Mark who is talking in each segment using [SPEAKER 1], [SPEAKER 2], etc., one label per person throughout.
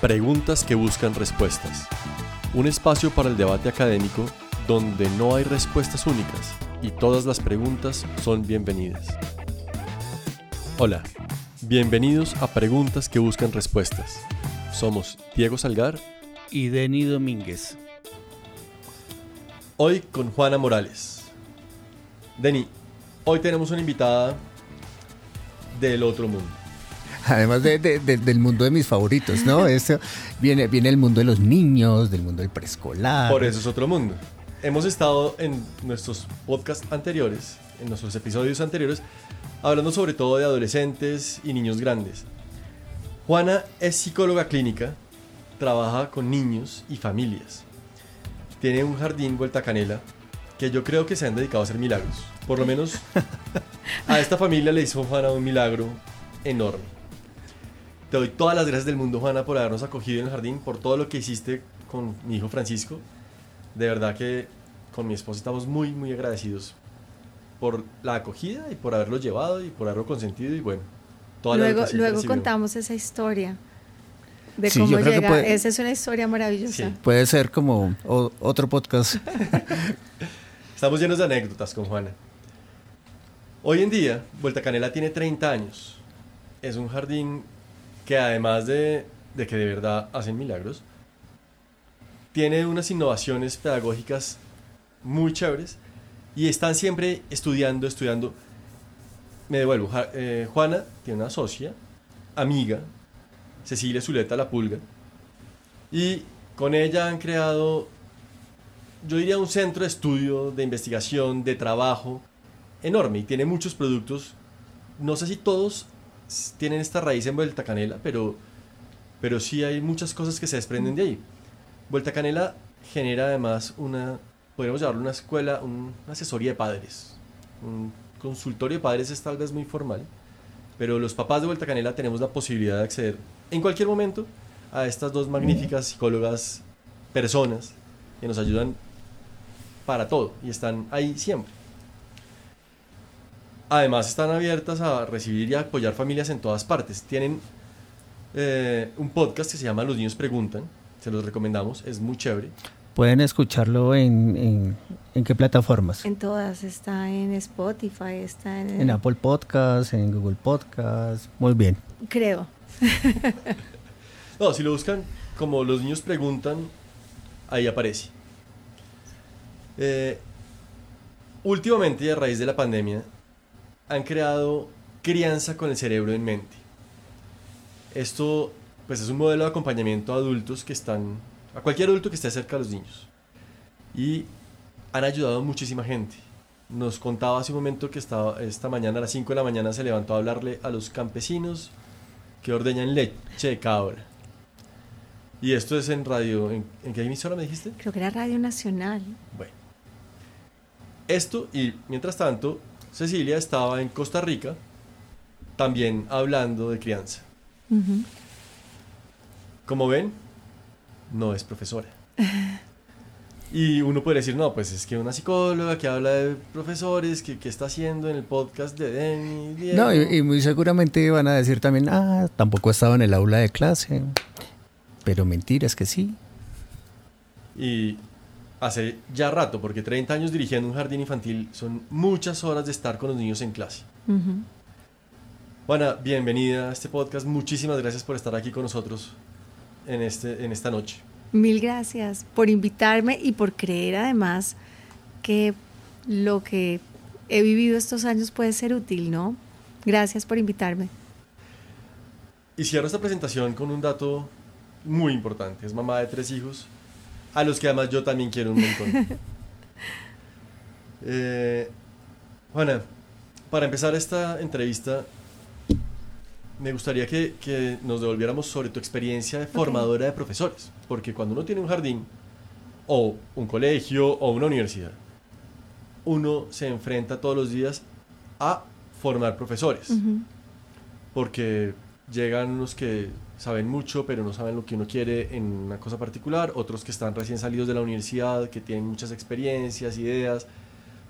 [SPEAKER 1] Preguntas que buscan respuestas. Un espacio para el debate académico donde no hay respuestas únicas y todas las preguntas son bienvenidas. Hola, bienvenidos a Preguntas que buscan respuestas. Somos Diego Salgar
[SPEAKER 2] y Denny Domínguez.
[SPEAKER 1] Hoy con Juana Morales. Denny, hoy tenemos una invitada del otro mundo.
[SPEAKER 2] Además del mundo de mis favoritos, ¿no? Esto viene, viene el mundo de los niños, del mundo del preescolar.
[SPEAKER 1] Por eso es otro mundo. Hemos estado en nuestros podcasts anteriores, en nuestros episodios anteriores, hablando sobre todo de adolescentes y niños grandes. Juana es psicóloga clínica, trabaja con niños y familias. Tiene un jardín Vuelta Canela que yo creo que se han dedicado a hacer milagros. Por lo menos a esta familia le hizo Juana un milagro enorme. Te doy todas las gracias del mundo, Juana, por habernos acogido en el jardín, por todo lo que hiciste con mi hijo Francisco. De verdad que con mi esposa estamos muy, muy agradecidos por la acogida y por haberlo llevado y por haberlo consentido y bueno,
[SPEAKER 3] toda luego, Luego contamos esa historia de cómo llega. esa es una historia maravillosa.
[SPEAKER 2] Puede ser como otro podcast.
[SPEAKER 1] Estamos llenos de anécdotas con Juana. Hoy en día, Vuelta Canela tiene 30 años. Es un jardín que además de, que de verdad hacen milagros, tiene unas innovaciones pedagógicas muy chéveres y están siempre estudiando, estudiando. Me devuelvo. Eh, Juana tiene una socia, amiga, Cecilia Zuleta La Pulga, y con ella han creado, yo diría, un centro de estudio, de investigación, de trabajo enorme y tiene muchos productos. No sé si todos tienen esta raíz en Vuelta Canela, pero, pero sí hay muchas cosas que se desprenden de ahí. Vuelta Canela genera además una, podríamos llamarlo una escuela, una asesoría de padres. Un consultorio de padres es tal vez muy formal, pero los papás de Vuelta Canela tenemos la posibilidad de acceder en cualquier momento a estas dos magníficas psicólogas personas que nos ayudan para todo y están ahí siempre. Además están abiertas a recibir y apoyar familias en todas partes. Tienen eh, un podcast que se llama Los niños preguntan, se los recomendamos, es muy chévere.
[SPEAKER 2] Pueden escucharlo en, en, qué plataformas?
[SPEAKER 3] En todas, está en Spotify, está en...
[SPEAKER 2] En Apple Podcast, en Google Podcast, muy bien.
[SPEAKER 3] Creo.
[SPEAKER 1] no, si lo buscan como Los niños preguntan, ahí aparece. Eh, últimamente, y a raíz de la pandemia, han creado crianza con el cerebro en mente. Esto pues es un modelo de acompañamiento a adultos que están, a cualquier adulto que esté cerca de los niños. Y han ayudado a muchísima gente. Nos contaba hace un momento que estaba, esta mañana a las 5 de la mañana se levantó a hablarle a los campesinos que ordeñan leche de cabra. Y esto es en radio, ¿en, ¿en qué emisora me dijiste?
[SPEAKER 3] Creo que era Radio Nacional.
[SPEAKER 1] Bueno. Esto y mientras tanto Cecilia estaba en Costa Rica también hablando de crianza. Como ven, no es profesora. y uno puede decir, no, pues es que una psicóloga que habla de profesores, que, está haciendo en el podcast de Denny.
[SPEAKER 2] No, y, muy seguramente van a decir también, ah, tampoco estaba en el aula de clase. Pero mentiras que sí.
[SPEAKER 1] Y hace ya rato, porque 30 años dirigiendo un jardín infantil son muchas horas de estar con los niños en clase. Juana, bienvenida a este podcast. Muchísimas gracias por estar aquí con nosotros en, este, en esta noche.
[SPEAKER 3] Mil gracias por invitarme y por creer además que lo que he vivido estos años puede ser útil, ¿no? Gracias por invitarme.
[SPEAKER 1] Y cierro esta presentación con un dato muy importante. Es mamá de tres hijos a los que además yo también quiero un montón. Eh, Juana, para empezar esta entrevista, me gustaría que, nos devolviéramos sobre tu experiencia de formadora de profesores, porque cuando uno tiene un jardín, o un colegio, o una universidad, uno se enfrenta todos los días a formar profesores, porque llegan unos que saben mucho, pero no saben lo que uno quiere en una cosa particular, otros que están recién salidos de la universidad, que tienen muchas experiencias, ideas,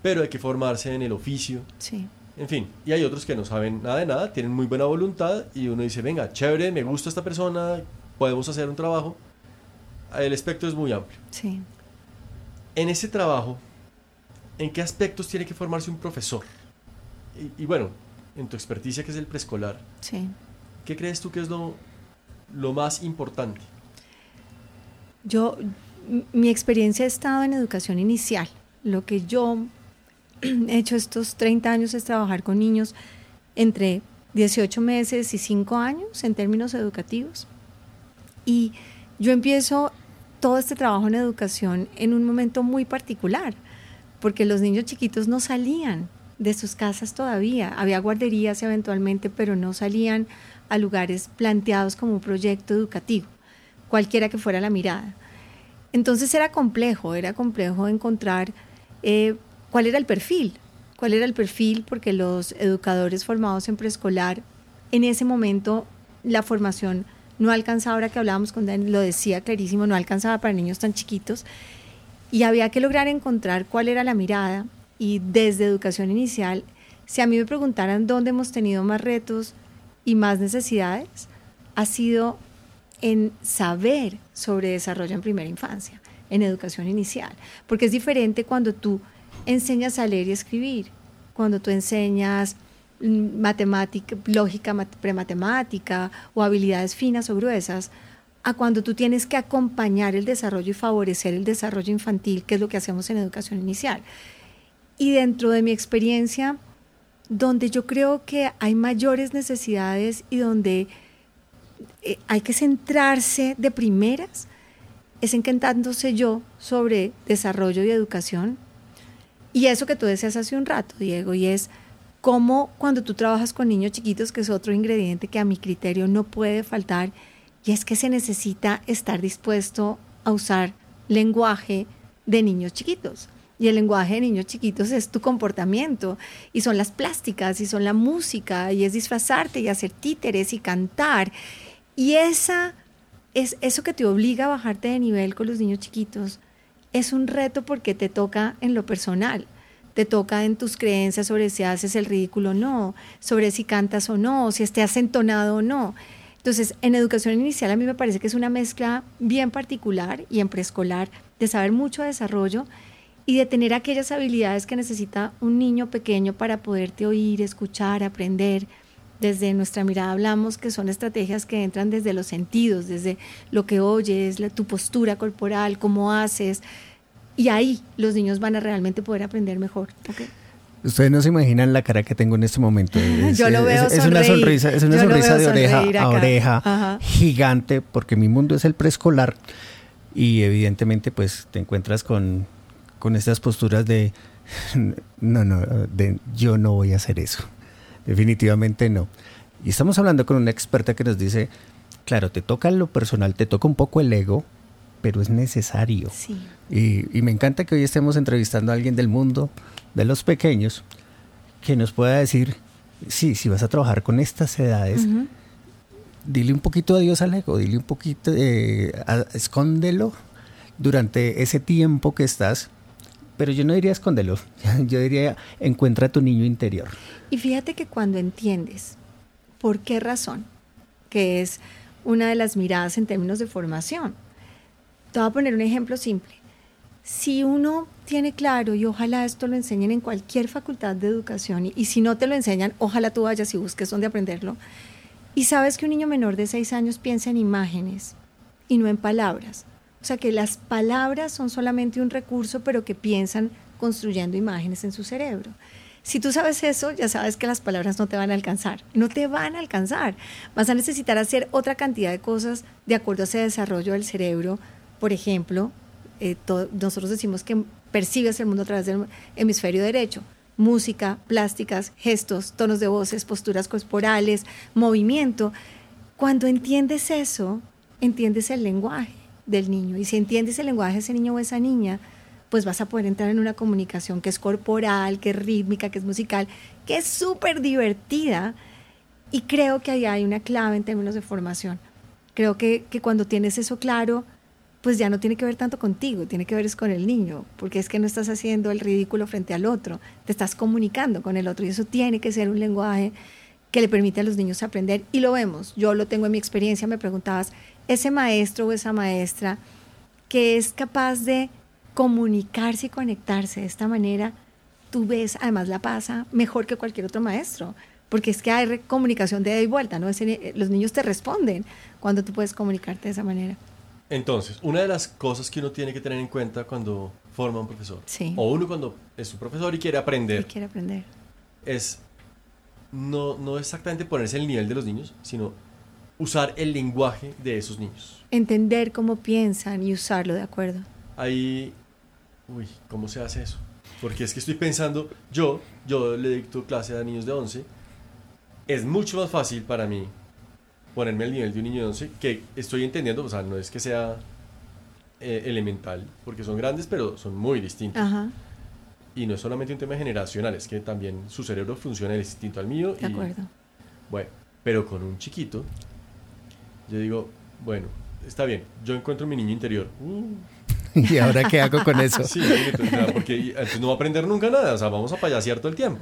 [SPEAKER 1] pero hay que formarse en el oficio.
[SPEAKER 3] Sí.
[SPEAKER 1] En fin, y hay otros que no saben nada de nada, tienen muy buena voluntad y uno dice, venga, chévere, me gusta esta persona, podemos hacer un trabajo, el espectro es muy amplio.
[SPEAKER 3] Sí.
[SPEAKER 1] En ese trabajo, ¿en qué aspectos tiene que formarse un profesor? Y, y bueno, en tu experticia que es el preescolar,
[SPEAKER 3] Sí.
[SPEAKER 1] ¿qué crees tú que es lo, lo más importante?
[SPEAKER 3] Yo, mi experiencia ha estado en educación inicial. Lo que yo he hecho estos 30 años es trabajar con niños entre 18 meses y 5 años en términos educativos. Y yo empiezo todo este trabajo en educación en un momento muy particular, porque los niños chiquitos no salían de sus casas todavía. Había guarderías eventualmente, pero no salían a lugares planteados como un proyecto educativo, cualquiera que fuera la mirada. Entonces era complejo, era complejo encontrar eh, cuál era el perfil, cuál era el perfil, porque los educadores formados en preescolar, en ese momento la formación no alcanzaba, ahora que hablábamos con Dani, lo decía clarísimo, no alcanzaba para niños tan chiquitos, y había que lograr encontrar cuál era la mirada, y desde educación inicial, si a mí me preguntaran dónde hemos tenido más retos y más necesidades, ha sido en saber sobre desarrollo en primera infancia, en educación inicial, porque es diferente cuando tú enseñas a leer y escribir, cuando tú enseñas mm, matemática, lógica mat- prematemática o habilidades finas o gruesas, a cuando tú tienes que acompañar el desarrollo y favorecer el desarrollo infantil, que es lo que hacemos en educación inicial. Y dentro de mi experiencia, donde yo creo que hay mayores necesidades y donde eh, hay que centrarse de primeras, es encantándose yo sobre desarrollo y educación. Y eso que tú decías hace un rato, Diego, y es cómo cuando tú trabajas con niños chiquitos, que es otro ingrediente que a mi criterio no puede faltar, y es que se necesita estar dispuesto a usar lenguaje de niños chiquitos. Y el lenguaje de niños chiquitos es tu comportamiento, y son las plásticas, y son la música, y es disfrazarte, y hacer títeres, y cantar. Y esa, es eso que te obliga a bajarte de nivel con los niños chiquitos, es un reto porque te toca en lo personal, te toca en tus creencias sobre si haces el ridículo o no, sobre si cantas o no, si estés entonado o no. Entonces, en educación inicial a mí me parece que es una mezcla bien particular y en preescolar de saber mucho de desarrollo y de tener aquellas habilidades que necesita un niño pequeño para poderte oír, escuchar, aprender. Desde nuestra mirada hablamos que son estrategias que entran desde los sentidos, desde lo que oyes, la, tu postura corporal, cómo haces. Y ahí los niños van a realmente poder aprender mejor. ¿ok?
[SPEAKER 2] Ustedes no se imaginan la cara que tengo en este momento. Es,
[SPEAKER 3] Yo lo veo
[SPEAKER 2] es, es una sonrisa, es una
[SPEAKER 3] Yo
[SPEAKER 2] sonrisa de oreja a oreja
[SPEAKER 3] Ajá.
[SPEAKER 2] gigante, porque mi mundo es el preescolar y evidentemente pues te encuentras con, con estas posturas de no, no, de yo no voy a hacer eso. Definitivamente no. Y estamos hablando con una experta que nos dice, claro, te toca lo personal, te toca un poco el ego, pero es necesario.
[SPEAKER 3] Sí.
[SPEAKER 2] Y, y me encanta que hoy estemos entrevistando a alguien del mundo, de los pequeños, que nos pueda decir, sí, si vas a trabajar con estas edades, dile un poquito adiós al ego, dile un poquito, eh, a- escóndelo durante ese tiempo que estás. Pero yo no diría escóndelo, yo diría encuentra tu niño interior.
[SPEAKER 3] Y fíjate que cuando entiendes por qué razón, que es una de las miradas en términos de formación, te voy a poner un ejemplo simple. Si uno tiene claro, y ojalá esto lo enseñen en cualquier facultad de educación, y, y si no te lo enseñan, ojalá tú vayas y busques dónde aprenderlo, y sabes que un niño menor de 6 años piensa en imágenes y no en palabras. O sea que las palabras son solamente un recurso, pero que piensan construyendo imágenes en su cerebro. Si tú sabes eso, ya sabes que las palabras no te van a alcanzar. No te van a alcanzar. Vas a necesitar hacer otra cantidad de cosas de acuerdo a ese desarrollo del cerebro. Por ejemplo, eh, nosotros decimos que percibes el mundo a través del hemisferio derecho. Música, plásticas, gestos, tonos de voces, posturas corporales, movimiento. Cuando entiendes eso, entiendes el lenguaje del niño. Y si entiendes el lenguaje de ese niño o esa niña, pues vas a poder entrar en una comunicación que es corporal, que es rítmica, que es musical, que es súper divertida. Y creo que ahí hay una clave en términos de formación. Creo que, que cuando tienes eso claro, pues ya no tiene que ver tanto contigo, tiene que ver es con el niño, porque es que no estás haciendo el ridículo frente al otro, te estás comunicando con el otro y eso tiene que ser un lenguaje que le permite a los niños aprender y lo vemos. Yo lo tengo en mi experiencia, me preguntabas, ese maestro o esa maestra que es capaz de comunicarse y conectarse de esta manera, tú ves, además la pasa mejor que cualquier otro maestro, porque es que hay comunicación de ida y vuelta, ¿no? los niños te responden cuando tú puedes comunicarte de esa manera.
[SPEAKER 1] Entonces, una de las cosas que uno tiene que tener en cuenta cuando forma un profesor, o uno cuando es un profesor y quiere aprender,
[SPEAKER 3] quiere aprender,
[SPEAKER 1] es no, no exactamente ponerse el nivel de los niños, sino usar el lenguaje de esos niños.
[SPEAKER 3] Entender cómo piensan y usarlo de acuerdo.
[SPEAKER 1] Ahí, uy, ¿cómo se hace eso? Porque es que estoy pensando, yo, yo le dicto clase a niños de 11, es mucho más fácil para mí ponerme al nivel de un niño de 11 que estoy entendiendo, o sea, no es que sea eh, elemental, porque son grandes, pero son muy distintos. Y no es solamente un tema generacional, es que también su cerebro funciona distinto al mío.
[SPEAKER 3] De acuerdo.
[SPEAKER 1] Bueno, pero con un chiquito, yo digo, bueno, está bien, yo encuentro mi niño interior. Uh,
[SPEAKER 2] ¿Y ahora qué hago con eso?
[SPEAKER 1] Sí, porque entonces no va a aprender nunca nada, o sea, vamos a payasear todo el tiempo.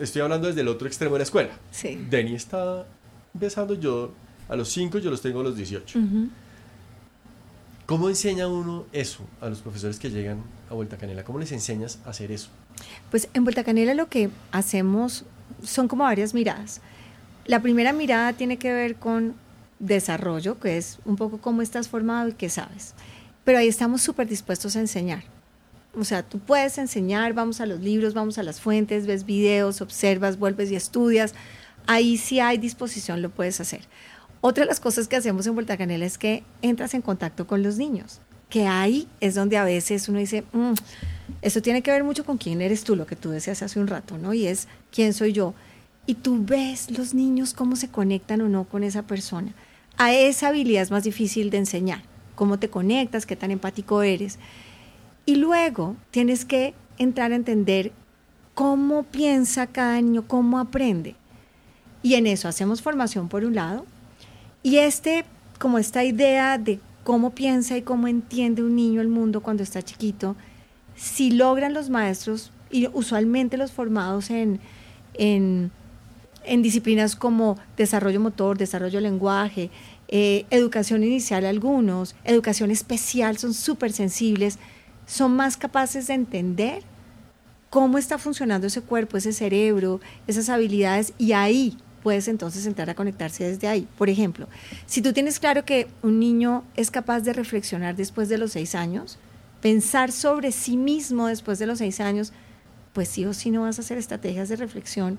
[SPEAKER 1] Estoy hablando desde el otro extremo de la escuela.
[SPEAKER 3] Sí.
[SPEAKER 1] Denny está empezando, yo a los 5, yo los tengo a los 18. ¿Cómo enseña uno eso a los profesores que llegan a Vuelta Canela? ¿Cómo les enseñas a hacer eso?
[SPEAKER 3] Pues en Vuelta Canela lo que hacemos son como varias miradas. La primera mirada tiene que ver con desarrollo, que es un poco cómo estás formado y qué sabes pero ahí estamos súper dispuestos a enseñar. O sea, tú puedes enseñar, vamos a los libros, vamos a las fuentes, ves videos, observas, vuelves y estudias. Ahí sí hay disposición, lo puedes hacer. Otra de las cosas que hacemos en Vuelta Canela es que entras en contacto con los niños, que ahí es donde a veces uno dice, mm, eso tiene que ver mucho con quién eres tú, lo que tú decías hace un rato, ¿no? Y es quién soy yo. Y tú ves los niños cómo se conectan o no con esa persona. A esa habilidad es más difícil de enseñar cómo te conectas, qué tan empático eres. Y luego tienes que entrar a entender cómo piensa cada niño, cómo aprende. Y en eso hacemos formación por un lado. Y este, como esta idea de cómo piensa y cómo entiende un niño el mundo cuando está chiquito, si logran los maestros, y usualmente los formados en, en, en disciplinas como desarrollo motor, desarrollo lenguaje, eh, educación inicial algunos, educación especial son súper sensibles, son más capaces de entender cómo está funcionando ese cuerpo, ese cerebro, esas habilidades y ahí puedes entonces entrar a conectarse desde ahí. Por ejemplo, si tú tienes claro que un niño es capaz de reflexionar después de los seis años, pensar sobre sí mismo después de los seis años, pues sí o sí no vas a hacer estrategias de reflexión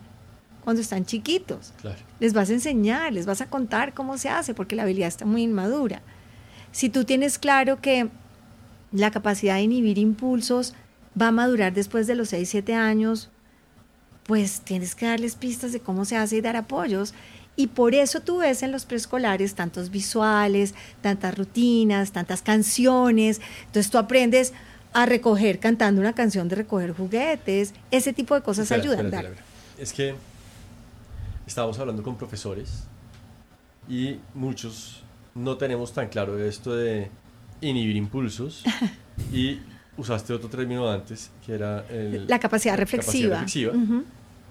[SPEAKER 3] cuando están chiquitos. Les vas a enseñar, les vas a contar cómo se hace, porque la habilidad está muy inmadura. Si tú tienes claro que la capacidad de inhibir impulsos va a madurar después de los 6, 7 años, pues tienes que darles pistas de cómo se hace y dar apoyos. Y por eso tú ves en los preescolares tantos visuales, tantas rutinas, tantas canciones. Entonces tú aprendes a recoger cantando una canción de recoger juguetes. Ese tipo de cosas ayudan.
[SPEAKER 1] es que estábamos hablando con profesores y muchos no tenemos tan claro esto de inhibir impulsos y usaste otro término antes que era
[SPEAKER 3] la capacidad reflexiva.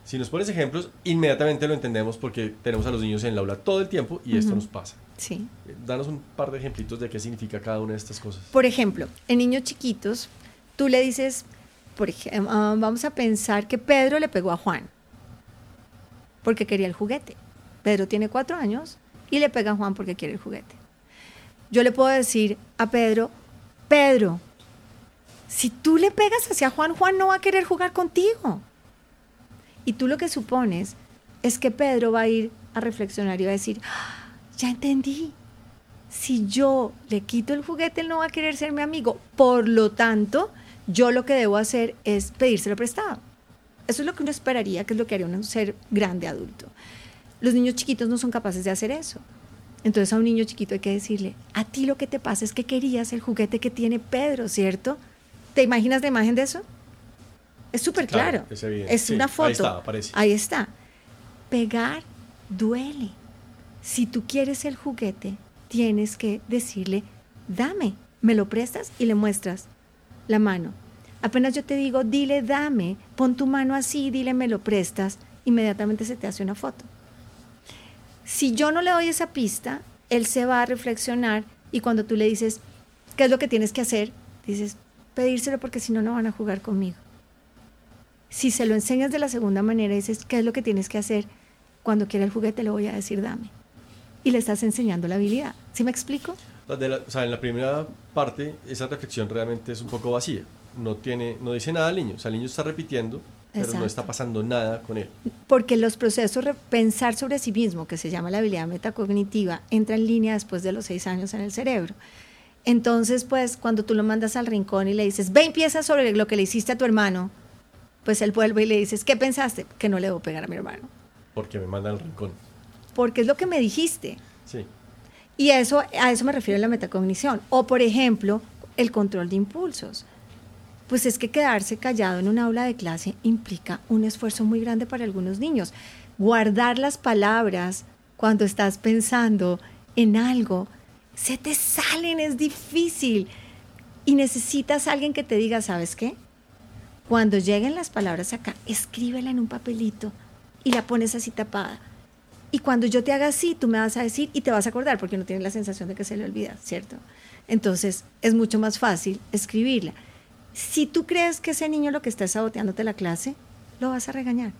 [SPEAKER 1] Si nos pones ejemplos, inmediatamente lo entendemos porque tenemos a los niños en el aula todo el tiempo y esto nos pasa.
[SPEAKER 3] Sí.
[SPEAKER 1] Eh, danos un par de ejemplitos de qué significa cada una de estas cosas.
[SPEAKER 3] Por ejemplo, en niños chiquitos, tú le dices, por ejemplo, ah, vamos a pensar que Pedro le pegó a Juan porque quería el juguete. Pedro tiene cuatro años y le pega a Juan porque quiere el juguete. Yo le puedo decir a Pedro, Pedro, si tú le pegas hacia Juan, Juan no va a querer jugar contigo. Y tú lo que supones es que Pedro va a ir a reflexionar y va a decir, ah, ya entendí, si yo le quito el juguete, él no va a querer ser mi amigo. Por lo tanto, yo lo que debo hacer es pedírselo prestado. Eso es lo que uno esperaría, que es lo que haría un ser grande adulto. Los niños chiquitos no son capaces de hacer eso. Entonces a un niño chiquito hay que decirle, a ti lo que te pasa es que querías el juguete que tiene Pedro, ¿cierto? ¿Te imaginas la imagen de eso? Es súper claro. Es, una foto. Ahí
[SPEAKER 1] está, aparece.
[SPEAKER 3] Ahí está. Pegar duele. Si tú quieres el juguete, tienes que decirle, dame, me lo prestas y le muestras la mano. Apenas yo te digo, dile, dame, pon tu mano así, dile, me lo prestas, inmediatamente se te hace una foto. Si yo no le doy esa pista, él se va a reflexionar y cuando tú le dices, ¿qué es lo que tienes que hacer? Dices, pedírselo porque si no, no van a jugar conmigo. Si se lo enseñas de la segunda manera, dices, ¿qué es lo que tienes que hacer? Cuando quiera el juguete le voy a decir, dame. Y le estás enseñando la habilidad. ¿Sí me explico?
[SPEAKER 1] o sea, en la primera parte, esa reflexión realmente es un poco vacía. No, tiene, no dice nada al niño. O sea, el niño está repitiendo, pero no está pasando nada con él.
[SPEAKER 3] Porque los procesos de pensar sobre sí mismo, que se llama la habilidad metacognitiva, entra en línea después de los seis años en el cerebro. Entonces, pues, cuando tú lo mandas al rincón y le dices, ve empieza sobre lo que le hiciste a tu hermano, pues él vuelve y le dices, ¿qué pensaste? Que no le debo pegar a mi hermano.
[SPEAKER 1] Porque me manda al rincón.
[SPEAKER 3] Porque es lo que me dijiste.
[SPEAKER 1] Sí.
[SPEAKER 3] Y eso, a eso me refiero a la metacognición. O, por ejemplo, el control de impulsos. Pues es que quedarse callado en un aula de clase implica un esfuerzo muy grande para algunos niños. Guardar las palabras cuando estás pensando en algo, se te salen, es difícil. Y necesitas a alguien que te diga, ¿sabes qué? Cuando lleguen las palabras acá, escríbela en un papelito y la pones así tapada. Y cuando yo te haga así, tú me vas a decir y te vas a acordar porque no tienes la sensación de que se le olvida, ¿cierto? Entonces es mucho más fácil escribirla. Si tú crees que ese niño lo que está saboteándote la clase, lo vas a regañar.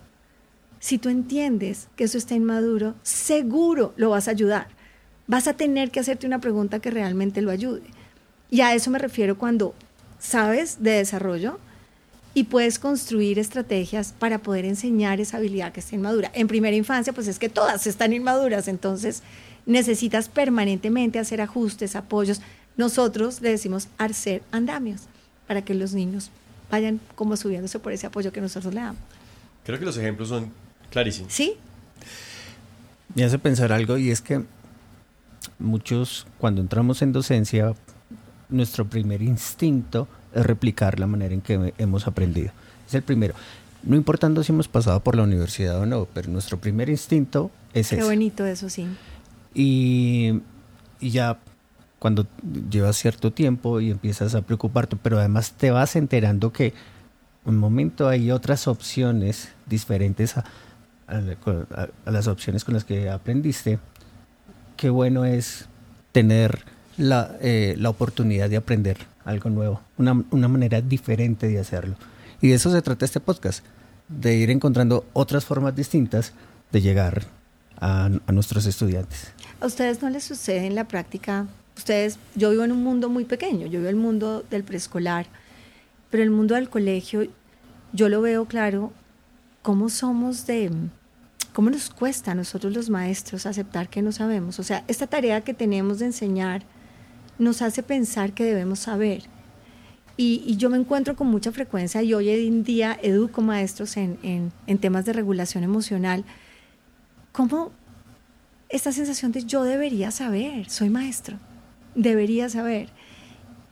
[SPEAKER 3] Si tú entiendes que eso está inmaduro, seguro lo vas a ayudar. Vas a tener que hacerte una pregunta que realmente lo ayude. Y a eso me refiero cuando sabes de desarrollo, y puedes construir estrategias para poder enseñar esa habilidad que está inmadura. En primera infancia, pues es que todas están inmaduras, entonces necesitas permanentemente hacer ajustes, apoyos. Nosotros le decimos hacer andamios para que los niños vayan como subiéndose por ese apoyo que nosotros le damos.
[SPEAKER 1] Creo que los ejemplos son clarísimos.
[SPEAKER 3] Sí.
[SPEAKER 2] Me hace pensar algo y es que muchos cuando entramos en docencia, nuestro primer instinto replicar la manera en que hemos aprendido. Es el primero. No importando si hemos pasado por la universidad o no, pero nuestro primer instinto es
[SPEAKER 3] Qué bonito eso, sí.
[SPEAKER 2] Y, y ya cuando llevas cierto tiempo y empiezas a preocuparte, pero además te vas enterando que un momento hay otras opciones diferentes a, a, las opciones con las que aprendiste, qué bueno es tener la, eh, la oportunidad de aprender algo nuevo, una, una manera diferente de hacerlo. Y de eso se trata este podcast, de ir encontrando otras formas distintas de llegar a, a, nuestros estudiantes.
[SPEAKER 3] ¿A ustedes no les sucede en la práctica? Ustedes, yo vivo en un mundo muy pequeño, yo vivo el mundo del preescolar, pero el mundo del colegio, yo lo veo claro, cómo somos de, cómo nos cuesta a nosotros los maestros aceptar que no sabemos. O sea, esta tarea que tenemos de enseñar, nos hace pensar que debemos saber. Y, yo me encuentro con mucha frecuencia y hoy en día educo maestros en, en, temas de regulación emocional. ¿Cómo esta sensación de yo debería saber, soy maestro, debería saber?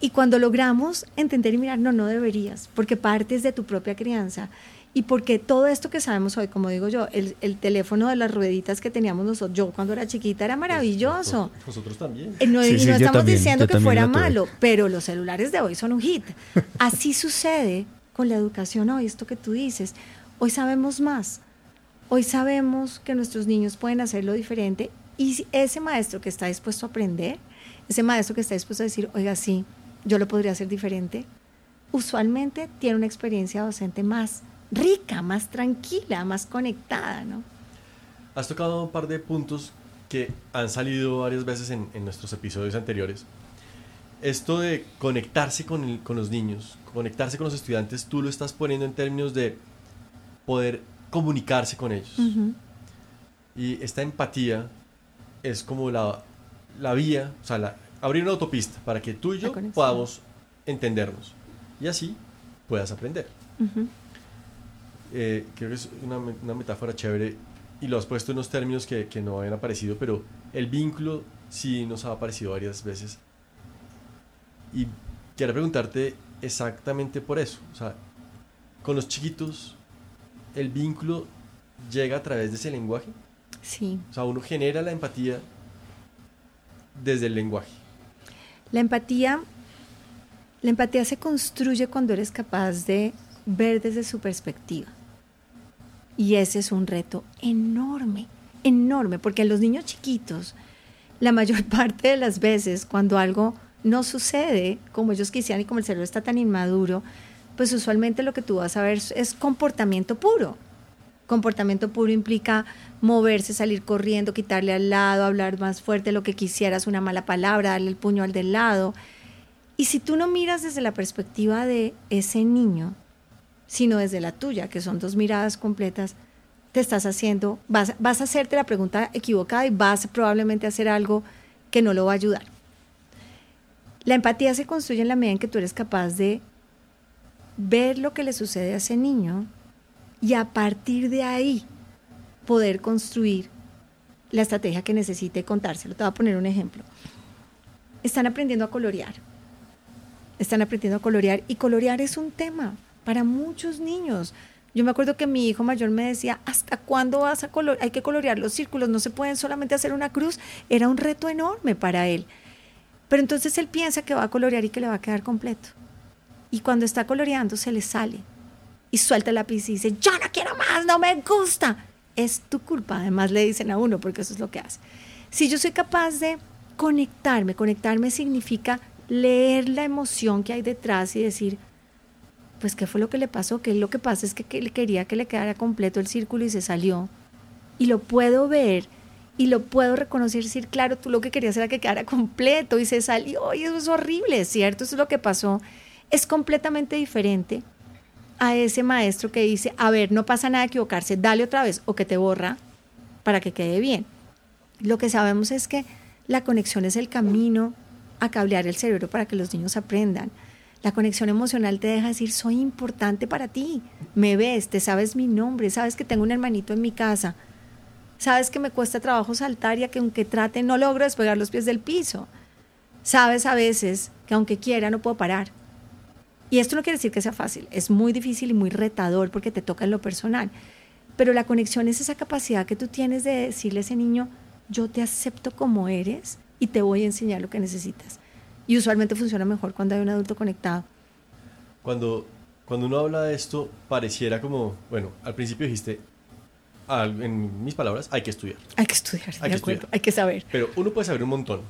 [SPEAKER 3] Y cuando logramos entender y mirar, no, no deberías, porque partes de tu propia crianza y porque todo esto que sabemos hoy, como digo yo, el, el, teléfono de las rueditas que teníamos nosotros, yo cuando era chiquita era maravilloso.
[SPEAKER 1] Nosotros, también.
[SPEAKER 3] Eh, no, y no estamos diciendo que fuera malo, pero los celulares de hoy son un hit. Así sucede con la educación hoy, esto que tú dices. Hoy sabemos más. Hoy sabemos que nuestros niños pueden hacerlo diferente y ese maestro que está dispuesto a aprender, ese maestro que está dispuesto a decir, oiga, sí, yo lo podría hacer diferente, usualmente tiene una experiencia docente más rica, más tranquila, más conectada, ¿no?
[SPEAKER 1] Has tocado un par de puntos que han salido varias veces en, nuestros episodios anteriores. Esto de conectarse con, con, los niños, conectarse con los estudiantes, tú lo estás poniendo en términos de poder comunicarse con ellos. Y esta empatía es como la, la vía, o sea, abrir una autopista para que tú y yo podamos entendernos. Y así puedas aprender. Eh, creo que es una, una, metáfora chévere y lo has puesto en unos términos que, que, no habían aparecido, pero el vínculo sí nos ha aparecido varias veces. Y quiero preguntarte exactamente por eso. O sea, con los chiquitos, ¿el vínculo llega a través de ese lenguaje?
[SPEAKER 3] Sí.
[SPEAKER 1] O sea, uno genera la empatía desde el lenguaje.
[SPEAKER 3] La empatía, la empatía se construye cuando eres capaz de ver desde su perspectiva. Y ese es un reto enorme, enorme, porque los niños chiquitos la mayor parte de las veces cuando algo no sucede como ellos quisieran y como el cerebro está tan inmaduro, pues usualmente lo que tú vas a ver es comportamiento puro. Comportamiento puro implica moverse, salir corriendo, quitarle al lado, hablar más fuerte lo que quisieras, una mala palabra, darle el puño al del lado. Y si tú no miras desde la perspectiva de ese niño, sino desde la tuya, que son dos miradas completas, te estás haciendo, vas, vas a hacerte la pregunta equivocada y vas probablemente a hacer algo que no lo va a ayudar. La empatía se construye en la medida en que tú eres capaz de ver lo que le sucede a ese niño y a partir de ahí poder construir la estrategia que necesite contárselo. Te voy a poner un ejemplo. Están aprendiendo a colorear. Están aprendiendo a colorear y colorear es un tema para muchos niños. Yo me acuerdo que mi hijo mayor me decía, ¿hasta cuándo vas a colorear? Hay que colorear los círculos, no se pueden solamente hacer una cruz. Era un reto enorme para él. Pero entonces él piensa que va a colorear y que le va a quedar completo. Y cuando está coloreando se le sale y suelta el lápiz y dice, yo no quiero más, no me gusta. Es tu culpa, además le dicen a uno, porque eso es lo que hace. Si yo soy capaz de conectarme, conectarme significa leer la emoción que hay detrás y decir, pues qué fue lo que le pasó, que lo que pasa es que, él quería que le quedara completo el círculo y se salió. Y lo puedo ver y lo puedo reconocer y decir, claro, tú lo que querías era que quedara completo y se salió y eso es horrible, ¿cierto? Eso es lo que pasó. Es completamente diferente a ese maestro que dice, a ver, no pasa nada equivocarse, dale otra vez o que te borra para que quede bien. Lo que sabemos es que la conexión es el camino a cablear el cerebro para que los niños aprendan. La conexión emocional te deja decir, soy importante para ti, me ves, te sabes mi nombre, sabes que tengo un hermanito en mi casa, sabes que me cuesta trabajo saltar y que aunque trate no logro despegar los pies del piso, sabes a veces que aunque quiera no puedo parar. Y esto no quiere decir que sea fácil, es muy difícil y muy retador porque te toca en lo personal, pero la conexión es esa capacidad que tú tienes de decirle a ese niño, yo te acepto como eres y te voy a enseñar lo que necesitas. Y usualmente funciona mejor cuando hay un adulto conectado.
[SPEAKER 1] Cuando, cuando uno habla de esto, pareciera como, bueno, al principio dijiste, en mis palabras, hay que estudiar.
[SPEAKER 3] Hay que estudiar, hay, que, estudiar. hay que saber.
[SPEAKER 1] Pero uno puede saber un montón.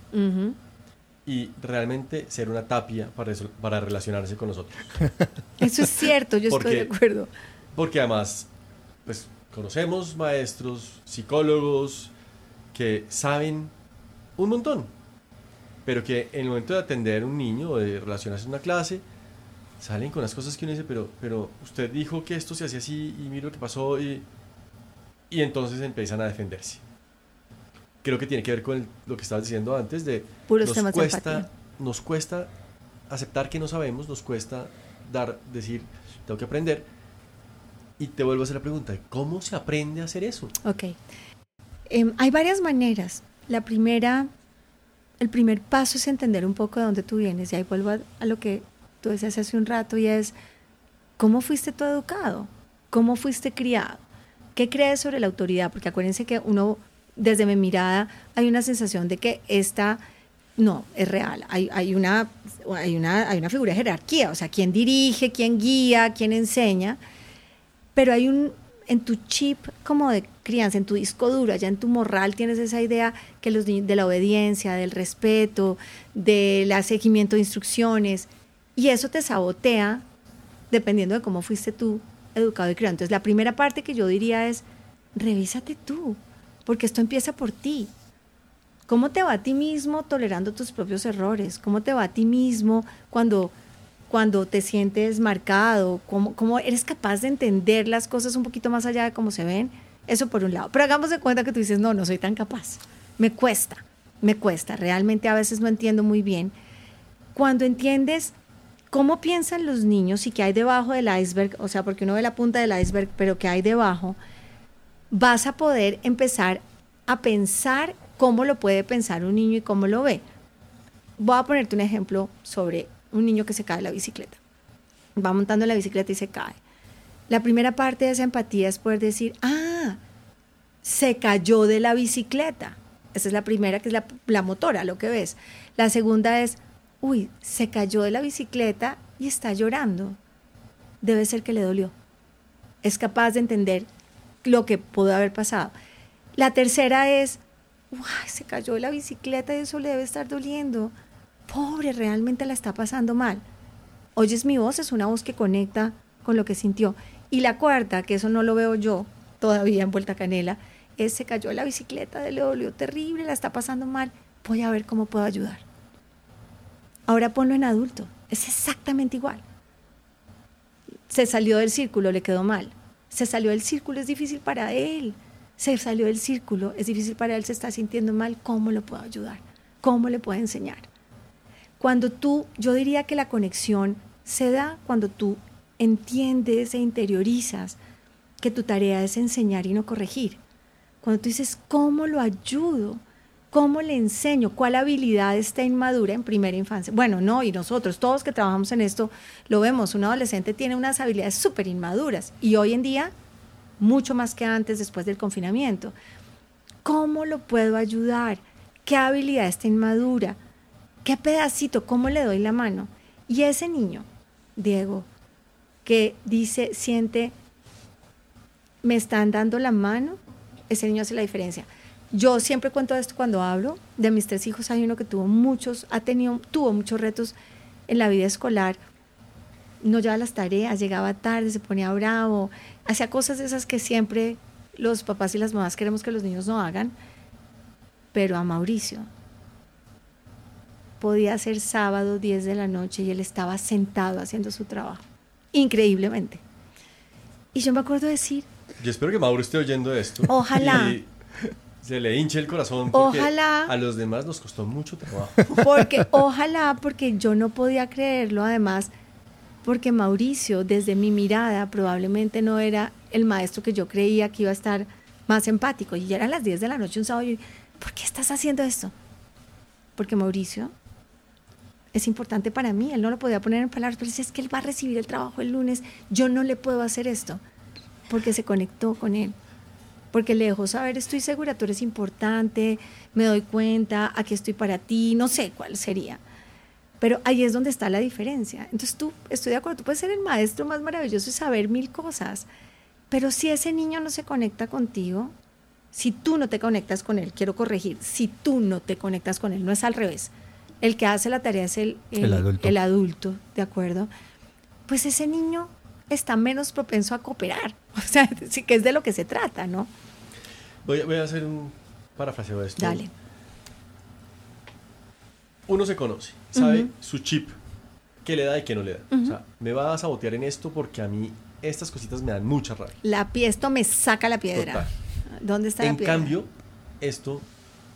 [SPEAKER 1] Y realmente ser una tapia para, para relacionarse con nosotros.
[SPEAKER 3] Eso es cierto, yo estoy de acuerdo.
[SPEAKER 1] Porque además, pues conocemos maestros, psicólogos que saben un montón pero que en el momento de atender a un niño o de relacionarse en una clase, salen con las cosas que uno dice, pero, pero usted dijo que esto se hacía así y mira lo que pasó y, y entonces empiezan a defenderse. Creo que tiene que ver con lo que estabas diciendo antes de
[SPEAKER 3] Puros
[SPEAKER 1] nos
[SPEAKER 3] cuesta,
[SPEAKER 1] nos cuesta aceptar que no sabemos, nos cuesta dar, decir, tengo que aprender. Y te vuelvo a hacer la pregunta, ¿cómo se aprende a hacer eso?
[SPEAKER 3] Ok. Em, hay varias maneras. La primera el primer paso es entender un poco de dónde tú vienes. Y ahí vuelvo a, lo que tú decías hace un rato y es, ¿cómo fuiste tú educado? ¿Cómo fuiste criado? ¿Qué crees sobre la autoridad? Porque acuérdense que uno, desde mi mirada, hay una sensación de que esta no, es real. Hay, hay, una, hay, una, hay una figura de jerarquía, o sea, quién dirige, quién guía, quién enseña, pero hay un, en tu chip como de crianza, en tu disco duro, allá en tu morral tienes esa idea que los de la obediencia, del respeto, del seguimiento de instrucciones, y eso te sabotea dependiendo de cómo fuiste tú educado y criado. Entonces, la primera parte que yo diría es, revísate tú, porque esto empieza por ti. ¿Cómo te va a ti mismo tolerando tus propios errores? ¿Cómo te va a ti mismo cuando cuando te sientes marcado, cómo, eres capaz de entender las cosas un poquito más allá de cómo se ven. Eso por un lado. Pero hagamos de cuenta que tú dices, no, no soy tan capaz. Me cuesta, me cuesta. Realmente a veces no entiendo muy bien. Cuando entiendes cómo piensan los niños y qué hay debajo del iceberg, o sea, porque uno ve la punta del iceberg, pero qué hay debajo, vas a poder empezar a pensar cómo lo puede pensar un niño y cómo lo ve. Voy a ponerte un ejemplo sobre un niño que se cae de la bicicleta. Va montando la bicicleta y se cae. La primera parte de esa empatía es poder decir, ah, se cayó de la bicicleta. Esa es la primera, que es la, la motora, lo que ves. La segunda es, uy, se cayó de la bicicleta y está llorando. Debe ser que le dolió. Es capaz de entender lo que pudo haber pasado. La tercera es, se cayó la bicicleta y eso le debe estar doliendo. Pobre, realmente la está pasando mal. Oyes mi voz, es una voz que conecta con lo que sintió. Y la cuarta, que eso no lo veo yo todavía en Vuelta Canela, es se cayó la bicicleta, le dolió terrible, la está pasando mal. Voy a ver cómo puedo ayudar. Ahora ponlo en adulto. Es exactamente igual. Se salió del círculo, le quedó mal. Se salió del círculo, es difícil para él. Se salió del círculo, es difícil para él, se está sintiendo mal. ¿Cómo lo puedo ayudar? ¿Cómo le puedo enseñar? Cuando tú, yo diría que la conexión se da cuando tú entiendes e interiorizas que tu tarea es enseñar y no corregir. Cuando tú dices, ¿cómo lo ayudo? ¿Cómo le enseño? ¿Cuál habilidad está inmadura en primera infancia? Bueno, no, y nosotros, todos que trabajamos en esto, lo vemos. Un adolescente tiene unas habilidades súper inmaduras y hoy en día, mucho más que antes, después del confinamiento. ¿Cómo lo puedo ayudar? ¿Qué habilidad está inmadura? ¿Qué pedacito? ¿Cómo le doy la mano? Y ese niño, Diego, que dice, siente, me están dando la mano, ese niño hace la diferencia. Yo siempre cuento esto cuando hablo. De mis tres hijos hay uno que tuvo muchos, ha tenido, tuvo muchos retos en la vida escolar. No llevaba las tareas, llegaba tarde, se ponía bravo, hacía cosas de esas que siempre los papás y las mamás queremos que los niños no hagan. Pero a Mauricio podía ser sábado 10 de la noche y él estaba sentado haciendo su trabajo. Increíblemente. Y yo me acuerdo decir...
[SPEAKER 1] Yo espero que Mauro esté oyendo esto.
[SPEAKER 3] Ojalá
[SPEAKER 1] se le hinche el corazón porque
[SPEAKER 3] ojalá,
[SPEAKER 1] a los demás nos costó mucho trabajo.
[SPEAKER 3] Porque ojalá, porque yo no podía creerlo, además, porque Mauricio, desde mi mirada, probablemente no era el maestro que yo creía que iba a estar más empático. Y ya eran las 10 de la noche un sábado y ¿por qué estás haciendo esto? Porque Mauricio es importante para mí, él no lo podía poner en palabras, pero es que él va a recibir el trabajo el lunes, yo no le puedo hacer esto, porque se conectó con él porque le dejó saber, estoy segura, tú eres importante, me doy cuenta, aquí estoy para ti, no sé cuál sería. Pero ahí es donde está la diferencia. Entonces tú, estoy de acuerdo, tú puedes ser el maestro más maravilloso y saber mil cosas, pero si ese niño no se conecta contigo, si tú no te conectas con él, quiero corregir, si tú no te conectas con él, no es al revés. El que hace la tarea es el,
[SPEAKER 2] adulto.
[SPEAKER 3] el adulto, ¿de acuerdo? Pues ese niño está menos propenso a cooperar. O sea, sí que es de lo que se trata, ¿no?
[SPEAKER 1] Voy, voy a hacer un parafraseo de esto.
[SPEAKER 3] Dale.
[SPEAKER 1] Uno se conoce, sabe su chip, qué le da y qué no le da. O sea, me va a sabotear en esto porque a mí estas cositas me dan mucha rabia.
[SPEAKER 3] La esto me saca la piedra.
[SPEAKER 1] Total.
[SPEAKER 3] ¿Dónde está
[SPEAKER 1] en
[SPEAKER 3] la piedra?
[SPEAKER 1] cambio, esto,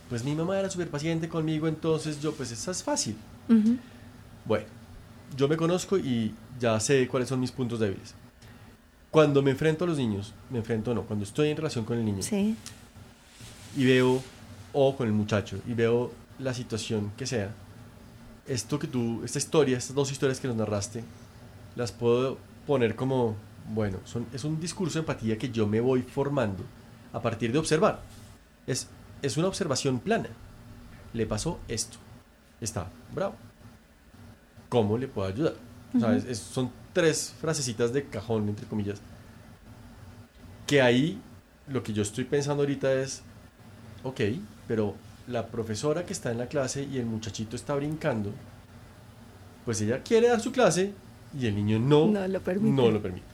[SPEAKER 1] pues mi mamá era súper paciente conmigo, entonces yo, pues esa es fácil.
[SPEAKER 3] Ujú.
[SPEAKER 1] Bueno, yo me conozco y ya sé cuáles son mis puntos débiles. Cuando me enfrento a los niños, me enfrento no, cuando estoy en relación con el niño
[SPEAKER 3] Sí.
[SPEAKER 1] y veo, o con el muchacho, y veo la situación que sea, esto que tú, esta historia, estas dos historias que nos narraste, las puedo poner como, bueno, son, es un discurso de empatía que yo me voy formando a partir de observar. Es, es una observación plana. Le pasó esto. Está bravo. ¿Cómo le puedo ayudar? O sea, es- es- son tres frasecitas de cajón, entre comillas. Que ahí lo que yo estoy pensando ahorita es, ok, pero la profesora que está en la clase y el muchachito está brincando, pues ella quiere dar su clase y el niño no,
[SPEAKER 3] No lo permite.
[SPEAKER 1] no lo permite.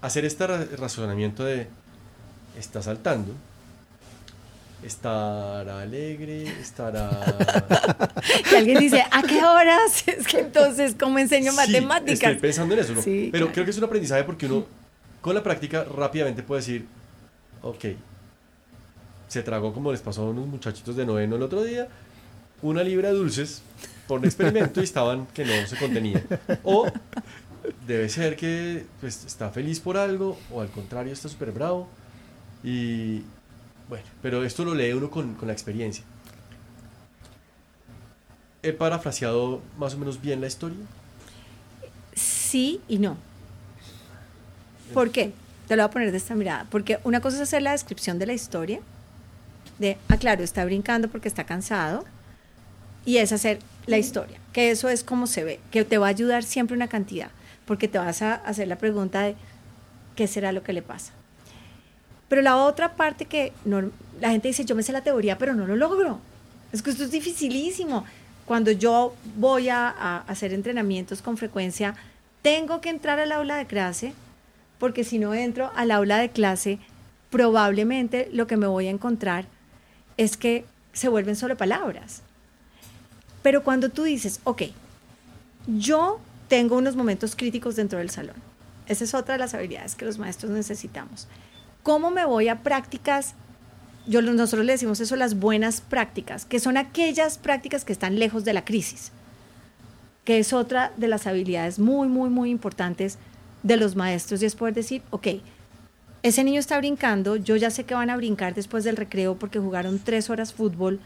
[SPEAKER 1] Hacer este ra- razonamiento de, está saltando, estará alegre, estará...
[SPEAKER 3] Y alguien dice, ¿a qué horas? Es que entonces, ¿cómo enseño
[SPEAKER 1] Sí,
[SPEAKER 3] matemáticas?
[SPEAKER 1] estoy pensando en eso, ¿no?
[SPEAKER 3] Sí,
[SPEAKER 1] pero
[SPEAKER 3] claro.
[SPEAKER 1] creo que es un aprendizaje porque uno con la práctica rápidamente puede decir, ok, se tragó como les pasó a unos muchachitos de noveno el otro día, una libra de dulces por un experimento y estaban que no se contenían. O debe ser que pues, está feliz por algo o al contrario está súper bravo. Y bueno, pero esto lo lee uno con, con la experiencia. He parafraseado más o menos bien la historia.
[SPEAKER 3] Sí y no. ¿Por qué? Te lo voy a poner de esta mirada. Porque una cosa es hacer la descripción de la historia, de, ah, claro, está brincando porque está cansado, y es hacer la historia, que eso es como se ve, que te va a ayudar siempre una cantidad, porque te vas a hacer la pregunta de, ¿qué será lo que le pasa? Pero la otra parte que la gente dice, yo me sé la teoría, pero no lo logro. Es que esto es dificilísimo. Cuando yo voy a, a hacer entrenamientos con frecuencia, tengo que entrar al aula de clase, porque si no entro al aula de clase, probablemente lo que me voy a encontrar es que se vuelven solo palabras. Pero cuando tú dices, ok, yo tengo unos momentos críticos dentro del salón. Esa es otra de las habilidades que los maestros necesitamos. ¿Cómo me voy a prácticas? Yo, nosotros le decimos eso, las buenas prácticas, que son aquellas prácticas que están lejos de la crisis, que es otra de las habilidades muy, muy, muy importantes de los maestros y es poder decir, ok, ese niño está brincando, yo ya sé que van a brincar después del recreo porque jugaron tres horas fútbol,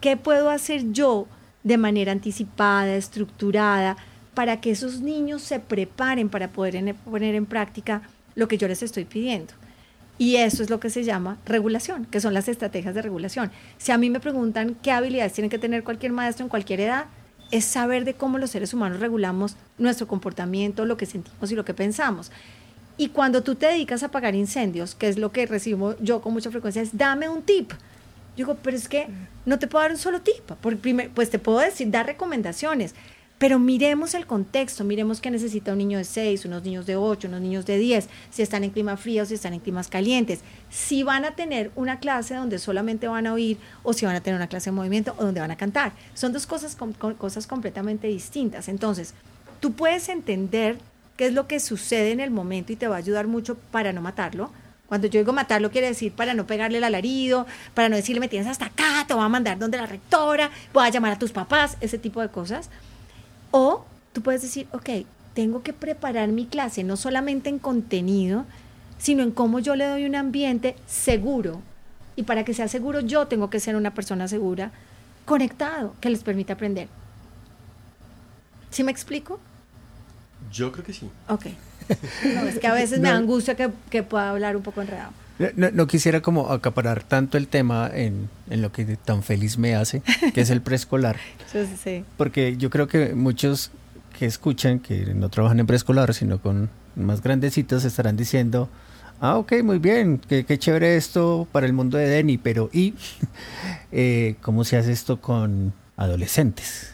[SPEAKER 3] ¿qué puedo hacer yo de manera anticipada, estructurada, para que esos niños se preparen para poder poner en práctica lo que yo les estoy pidiendo? Y eso es lo que se llama regulación, que son las estrategias de regulación. Si a mí me preguntan qué habilidades tiene que tener cualquier maestro en cualquier edad, es saber de cómo los seres humanos regulamos nuestro comportamiento, lo que sentimos y lo que pensamos. Y cuando tú te dedicas a apagar incendios, que es lo que recibo yo con mucha frecuencia, es dame un tip. Yo digo, pero es que no te puedo dar un solo tip. Por primer, pues te puedo decir, dar recomendaciones. Pero miremos el contexto, miremos qué necesita un niño de 6, unos niños de 8, unos niños de 10, si están en clima frío, si están en climas calientes, si van a tener una clase donde solamente van a oír o si van a tener una clase de movimiento o donde van a cantar. Son dos cosas, cosas completamente distintas. Entonces, tú puedes entender qué es lo que sucede en el momento y te va a ayudar mucho para no matarlo. Cuando yo digo matarlo quiere decir para no pegarle el alarido, para no decirle me tienes hasta acá, te voy a mandar donde la rectora, voy a llamar a tus papás, ese tipo de cosas. O tú puedes decir, ok, tengo que preparar mi clase no solamente en contenido, sino en cómo yo le doy un ambiente seguro. Y para que sea seguro yo tengo que ser una persona segura, conectado, que les permita aprender. ¿Sí me explico?
[SPEAKER 1] Yo creo que sí.
[SPEAKER 3] Ok. No, es que a veces me da angustia que, que, pueda hablar un poco enredado.
[SPEAKER 2] No, no, quisiera como acaparar tanto el tema en, en, lo que tan feliz me hace, que es el preescolar.
[SPEAKER 3] sí, sí.
[SPEAKER 2] Porque yo creo que muchos que escuchan, que no trabajan en preescolar, sino con más grandecitos, estarán diciendo, ah, ok, muy bien, qué, qué chévere esto para el mundo de Denny, pero ¿y eh, cómo se hace esto con adolescentes?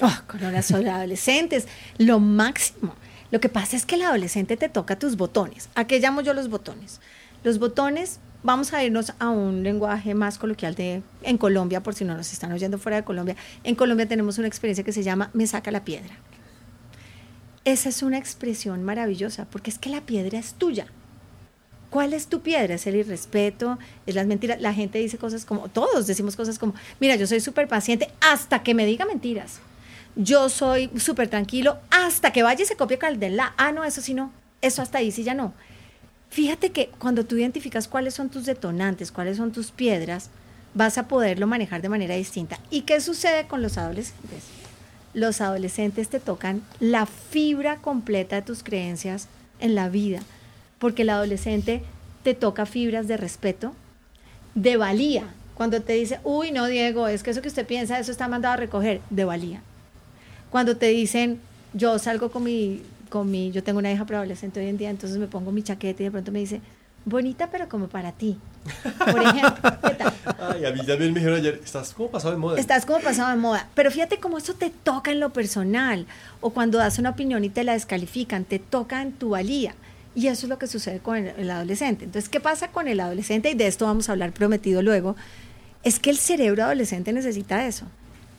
[SPEAKER 3] Oh, con los adolescentes, lo máximo. Lo que pasa es que el adolescente te toca tus botones. ¿A qué llamo yo los botones? Los botones, vamos a irnos a un lenguaje más coloquial de en Colombia, por si no nos están oyendo fuera de Colombia. En Colombia tenemos una experiencia que se llama me saca la piedra. Esa es una expresión maravillosa, porque es que la piedra es tuya. ¿Cuál es tu piedra? ¿Es el irrespeto? ¿Es las mentiras? La gente dice cosas como, todos decimos cosas como, mira, yo soy súper paciente hasta que me diga mentiras yo soy súper tranquilo hasta que vaya y se copie la Ah, no, eso sí no. Eso hasta ahí sí ya no. Fíjate que cuando tú identificas cuáles son tus detonantes, cuáles son tus piedras, vas a poderlo manejar de manera distinta. ¿Y qué sucede con los adolescentes? Los adolescentes te tocan la fibra completa de tus creencias en la vida, porque el adolescente te toca fibras de respeto, de valía. Cuando te dice, uy, no, Diego, es que eso que usted piensa, eso está mandado a recoger, de valía cuando te dicen, yo salgo con mi, con mi, yo tengo una hija preadolescente hoy en día, entonces me pongo mi chaqueta y de pronto me dice, bonita pero como para ti. Por ejemplo, ¿qué tal?
[SPEAKER 1] Ay, a mí también me dijeron ayer, estás como pasado de moda.
[SPEAKER 3] Estás como pasado de moda. Pero fíjate cómo eso te toca en lo personal. O cuando das una opinión y te la descalifican, te toca en tu valía. Y eso es lo que sucede con el, el adolescente. Entonces, ¿qué pasa con el adolescente? Y de esto vamos a hablar prometido luego. Es que el cerebro adolescente necesita eso.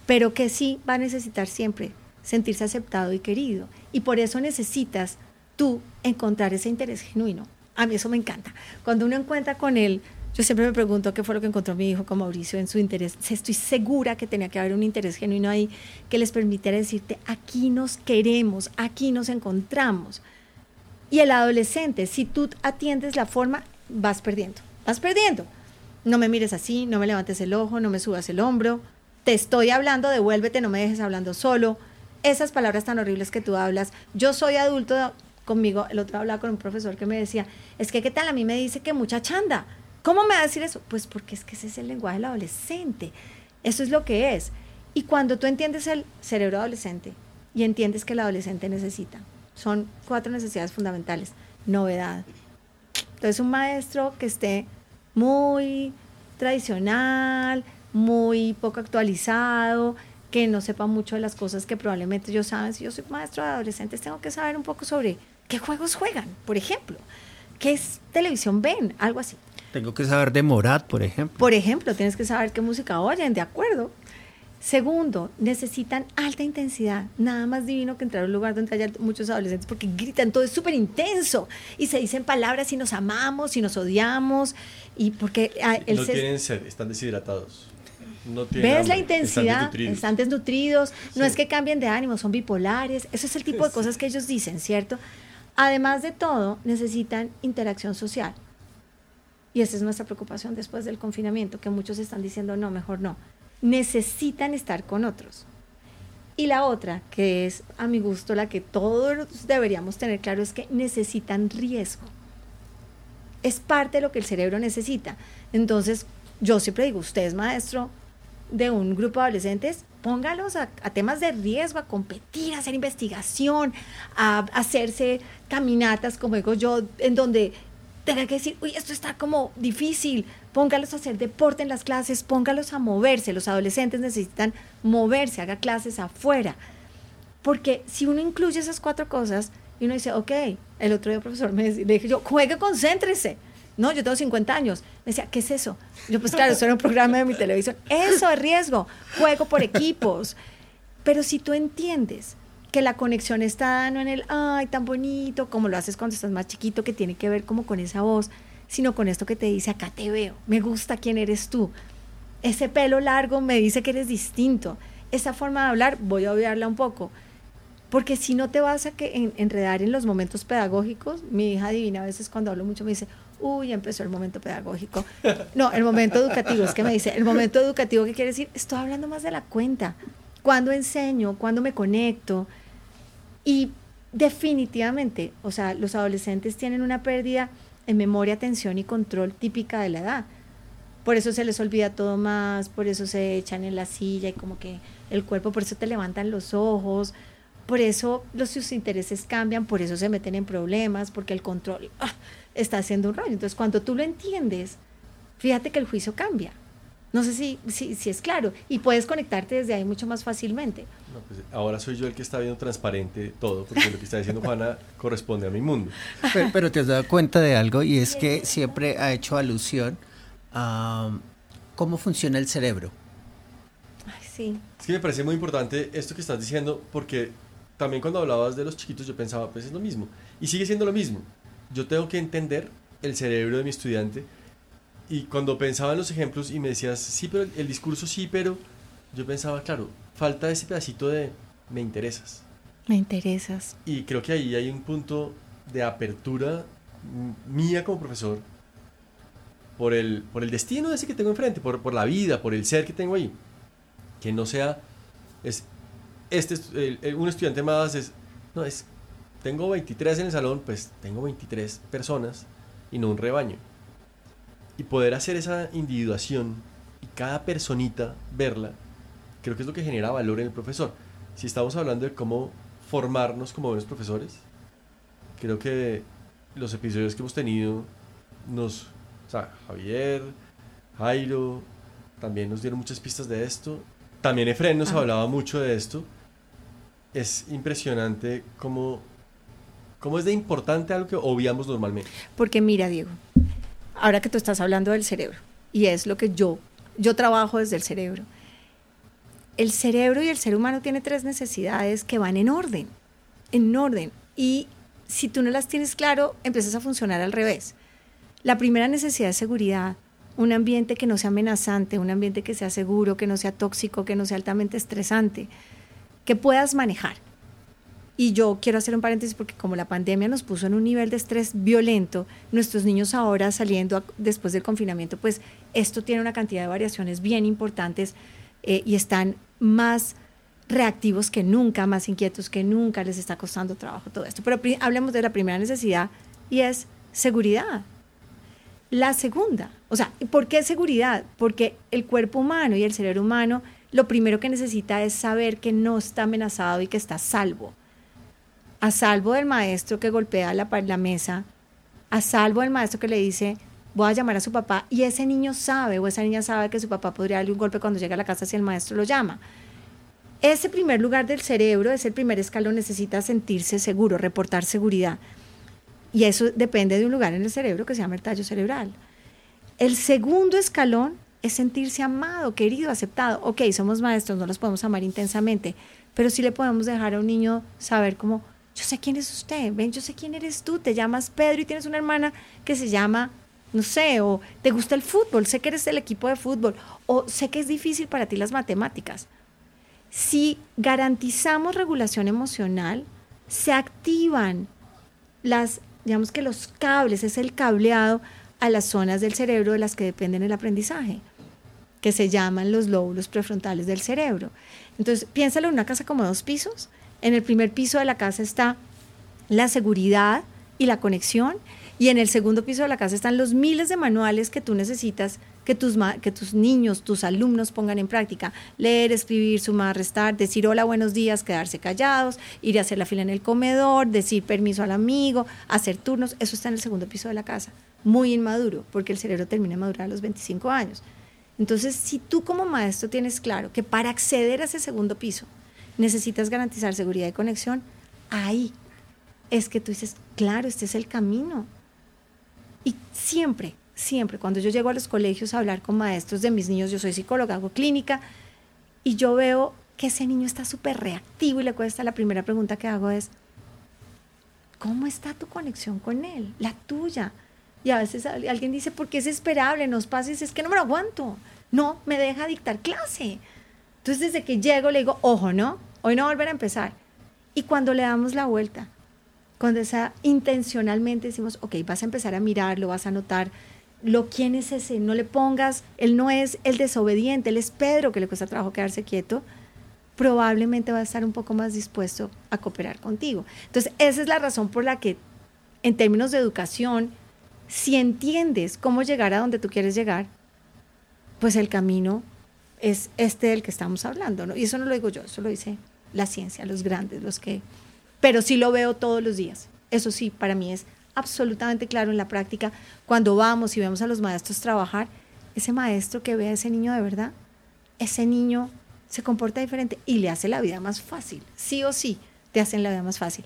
[SPEAKER 3] Pero que sí va a necesitar siempre sentirse aceptado y querido. Y por eso necesitas tú encontrar ese interés genuino. A mí eso me encanta. Cuando uno encuentra con él, yo siempre me pregunto qué fue lo que encontró mi hijo con Mauricio en su interés. Estoy segura que tenía que haber un interés genuino ahí que les permitiera decirte, aquí nos queremos, aquí nos encontramos. Y el adolescente, si tú atiendes la forma, vas perdiendo, vas perdiendo. No me mires así, no me levantes el ojo, no me subas el hombro. Te estoy hablando, devuélvete, no me dejes hablando solo esas palabras tan horribles que tú hablas. Yo soy adulto conmigo, el otro hablaba con un profesor que me decía, es que qué tal a mí me dice que mucha chanda. ¿Cómo me va a decir eso? Pues porque es que ese es el lenguaje del adolescente. Eso es lo que es. Y cuando tú entiendes el cerebro adolescente y entiendes que el adolescente necesita, son cuatro necesidades fundamentales. Novedad. Entonces un maestro que esté muy tradicional, muy poco actualizado, que no sepa mucho de las cosas que probablemente ellos saben. Si yo soy maestro de adolescentes, tengo que saber un poco sobre qué juegos juegan, por ejemplo, qué es televisión ven, algo así.
[SPEAKER 2] Tengo que saber de Morat, por ejemplo.
[SPEAKER 3] Por ejemplo, tienes que saber qué música oyen, de acuerdo. Segundo, necesitan alta intensidad. Nada más divino que entrar a un lugar donde haya muchos adolescentes porque gritan, todo es súper intenso y se dicen palabras y nos amamos y nos odiamos y porque
[SPEAKER 1] ah, no tienen sed, están deshidratados.
[SPEAKER 3] No ¿Ves la intensidad? Están desnutridos. No es que cambien de ánimo, son bipolares. Eso es el tipo de cosas que ellos dicen, ¿cierto? Además de todo, necesitan interacción social. Y esa es nuestra preocupación después del confinamiento, que muchos están diciendo, no, mejor no necesitan estar con otros. Y la otra, que es a mi gusto la que todos deberíamos tener claro, es que necesitan riesgo. Es parte de lo que el cerebro necesita. Entonces, yo siempre digo, usted es maestro de un grupo de adolescentes, póngalos a, temas de riesgo, a competir, a hacer investigación, a hacerse caminatas, como digo yo, en donde tenga que decir, uy, esto está como difícil, póngalos a hacer deporte en las clases, póngalos a moverse, los adolescentes necesitan moverse, haga clases afuera. Porque si uno incluye esas cuatro cosas y uno dice, ok, el otro día el profesor me le dije yo, juegue, concéntrese. No, yo tengo 50 años. Me decía, ¿qué es eso? Yo, pues claro, eso era un programa de mi televisión. Eso es riesgo, juego por equipos. Pero si tú entiendes que la conexión está no en el, ay, tan bonito, como lo haces cuando estás más chiquito, que tiene que ver como con esa voz, sino con esto que te dice, acá te veo, me gusta quién eres tú. Ese pelo largo me dice que eres distinto. Esa forma de hablar, voy a obviarla un poco. Porque si no te vas a que enredar en los momentos pedagógicos, mi hija divina a veces cuando hablo mucho me dice, uy, empezó el momento pedagógico. No, el momento educativo, es que me dice, el momento educativo, ¿qué quiere decir? Estoy hablando más de la cuenta. Cuando enseño, cuando me conecto, y definitivamente, o sea, los adolescentes tienen una pérdida en memoria, atención y control típica de la edad. Por eso se les olvida todo más, por eso se echan en la silla y como que el cuerpo, por eso te levantan los ojos, por eso los, sus intereses cambian, por eso se meten en problemas, porque el control ah, está haciendo un rollo. Entonces, cuando tú lo entiendes, fíjate que el juicio cambia. No sé si, si, es claro. Y puedes conectarte desde ahí mucho más fácilmente.
[SPEAKER 1] Pues, ahora soy yo el que está viendo transparente todo, porque lo que está diciendo Juana corresponde a mi mundo.
[SPEAKER 2] Pero, te has dado cuenta de algo y es que siempre ha hecho alusión a cómo funciona el cerebro.
[SPEAKER 3] Ay, sí.
[SPEAKER 1] Es que me parece muy importante esto que estás diciendo, porque también cuando hablabas de los chiquitos yo pensaba, pues es lo mismo. Y sigue siendo lo mismo. Yo tengo que entender el cerebro de mi estudiante y cuando pensaba en los ejemplos y me decías, sí, pero el, discurso sí, pero yo pensaba, claro, falta ese pedacito de me interesas.
[SPEAKER 3] Me interesas.
[SPEAKER 1] Y creo que ahí hay un punto de apertura mía como profesor por el, por el destino ese que tengo enfrente, por, por la vida, por el ser que tengo ahí. Que no sea, es, este, un estudiante más es, no, es, tengo 23 en el salón, pues tengo 23 personas y no un rebaño y poder hacer esa individuación y cada personita verla, creo que es lo que genera valor en el profesor. Si estamos hablando de cómo formarnos como buenos profesores, creo que los episodios que hemos tenido nos, o sea, Javier, Jairo, también nos dieron muchas pistas de esto. También Efren nos hablaba mucho de esto. Es impresionante cómo, cómo es de importante algo que obviamos normalmente.
[SPEAKER 3] Porque mira, Diego, ahora que tú estás hablando del cerebro, y es lo que yo, yo trabajo desde el cerebro. El cerebro y el ser humano tiene tres necesidades que van en orden, en orden. Y si tú no las tienes claro, empiezas a funcionar al revés. La primera necesidad es seguridad, un ambiente que no sea amenazante, un ambiente que sea seguro, que no sea tóxico, que no sea altamente estresante, que puedas manejar. Y yo quiero hacer un paréntesis porque como la pandemia nos puso en un nivel de estrés violento, nuestros niños ahora saliendo después del confinamiento, pues esto tiene una cantidad de variaciones bien importantes eh, y están más reactivos que nunca, más inquietos que nunca, les está costando trabajo todo esto. Pero hablemos de la primera necesidad y es seguridad. La segunda, o sea, ¿por qué seguridad? Porque el cuerpo humano y el cerebro humano lo primero que necesita es saber que no está amenazado y que está salvo a salvo del maestro que golpea la, la mesa a salvo del maestro que le dice, voy a llamar a su papá y ese niño sabe o esa niña sabe que su papá podría darle un golpe cuando llega a la casa si el maestro lo llama. Ese primer lugar del cerebro, ese primer escalón, necesita sentirse seguro, reportar seguridad. Y eso depende de un lugar en el cerebro que se llama el tallo cerebral. El segundo escalón es sentirse amado, querido, aceptado. Ok, somos maestros, no los podemos amar intensamente, pero sí le podemos dejar a un niño saber cómo, yo sé quién es usted, ven, yo sé quién eres tú, te llamas Pedro y tienes una hermana que se llama, no sé, o te gusta el fútbol, sé que eres del equipo de fútbol, o sé que es difícil para ti las matemáticas. Si garantizamos regulación emocional, se activan las, digamos que los cables, es el cableado a las zonas del cerebro de las que dependen el aprendizaje, que se llaman los lóbulos prefrontales del cerebro. Entonces, piénsalo en una casa como dos pisos. En el primer piso de la casa está la seguridad y la conexión, y en el segundo piso de la casa están los miles de manuales que tú necesitas que tus, que tus niños, tus alumnos pongan en práctica. Leer, escribir, sumar, restar, decir hola, buenos días, quedarse callados, ir a hacer la fila en el comedor, decir permiso al amigo, hacer turnos. Eso está en el segundo piso de la casa. Muy inmaduro, porque el cerebro termina de madurar a los 25 años. Entonces, si tú como maestro tienes claro que para acceder a ese segundo piso necesitas garantizar seguridad y conexión, ahí es que tú dices, claro, este es el camino. Y siempre, siempre, cuando yo llego a los colegios a hablar con maestros de mis niños, yo soy psicóloga, hago clínica, y yo veo que ese niño está súper reactivo y le cuesta, la primera pregunta que hago es, ¿cómo está tu conexión con él? La tuya. Y a veces alguien dice, porque es esperable, nos pasa y es que no me lo aguanto. No, me deja dictar clase. Entonces desde que llego le digo, ojo, ¿no? Hoy no volver a empezar. Y cuando le damos la vuelta, cuando esa intencionalmente decimos, ok, vas a empezar a mirarlo, vas a notar lo quién es ese, no le pongas, él no es el desobediente, él es Pedro que le cuesta trabajo quedarse quieto, probablemente va a estar un poco más dispuesto a cooperar contigo. Entonces, esa es la razón por la que en términos de educación, si entiendes cómo llegar a donde tú quieres llegar, pues el camino es este del que estamos hablando, ¿no? Y eso no lo digo yo, eso lo dice la ciencia, los grandes, los que... Pero sí lo veo todos los días. Eso sí, para mí es absolutamente claro en la práctica, cuando vamos y vemos a los maestros trabajar, ese maestro que ve a ese niño de verdad, ese niño se comporta diferente y le hace la vida más fácil, sí o sí, te hacen la vida más fácil.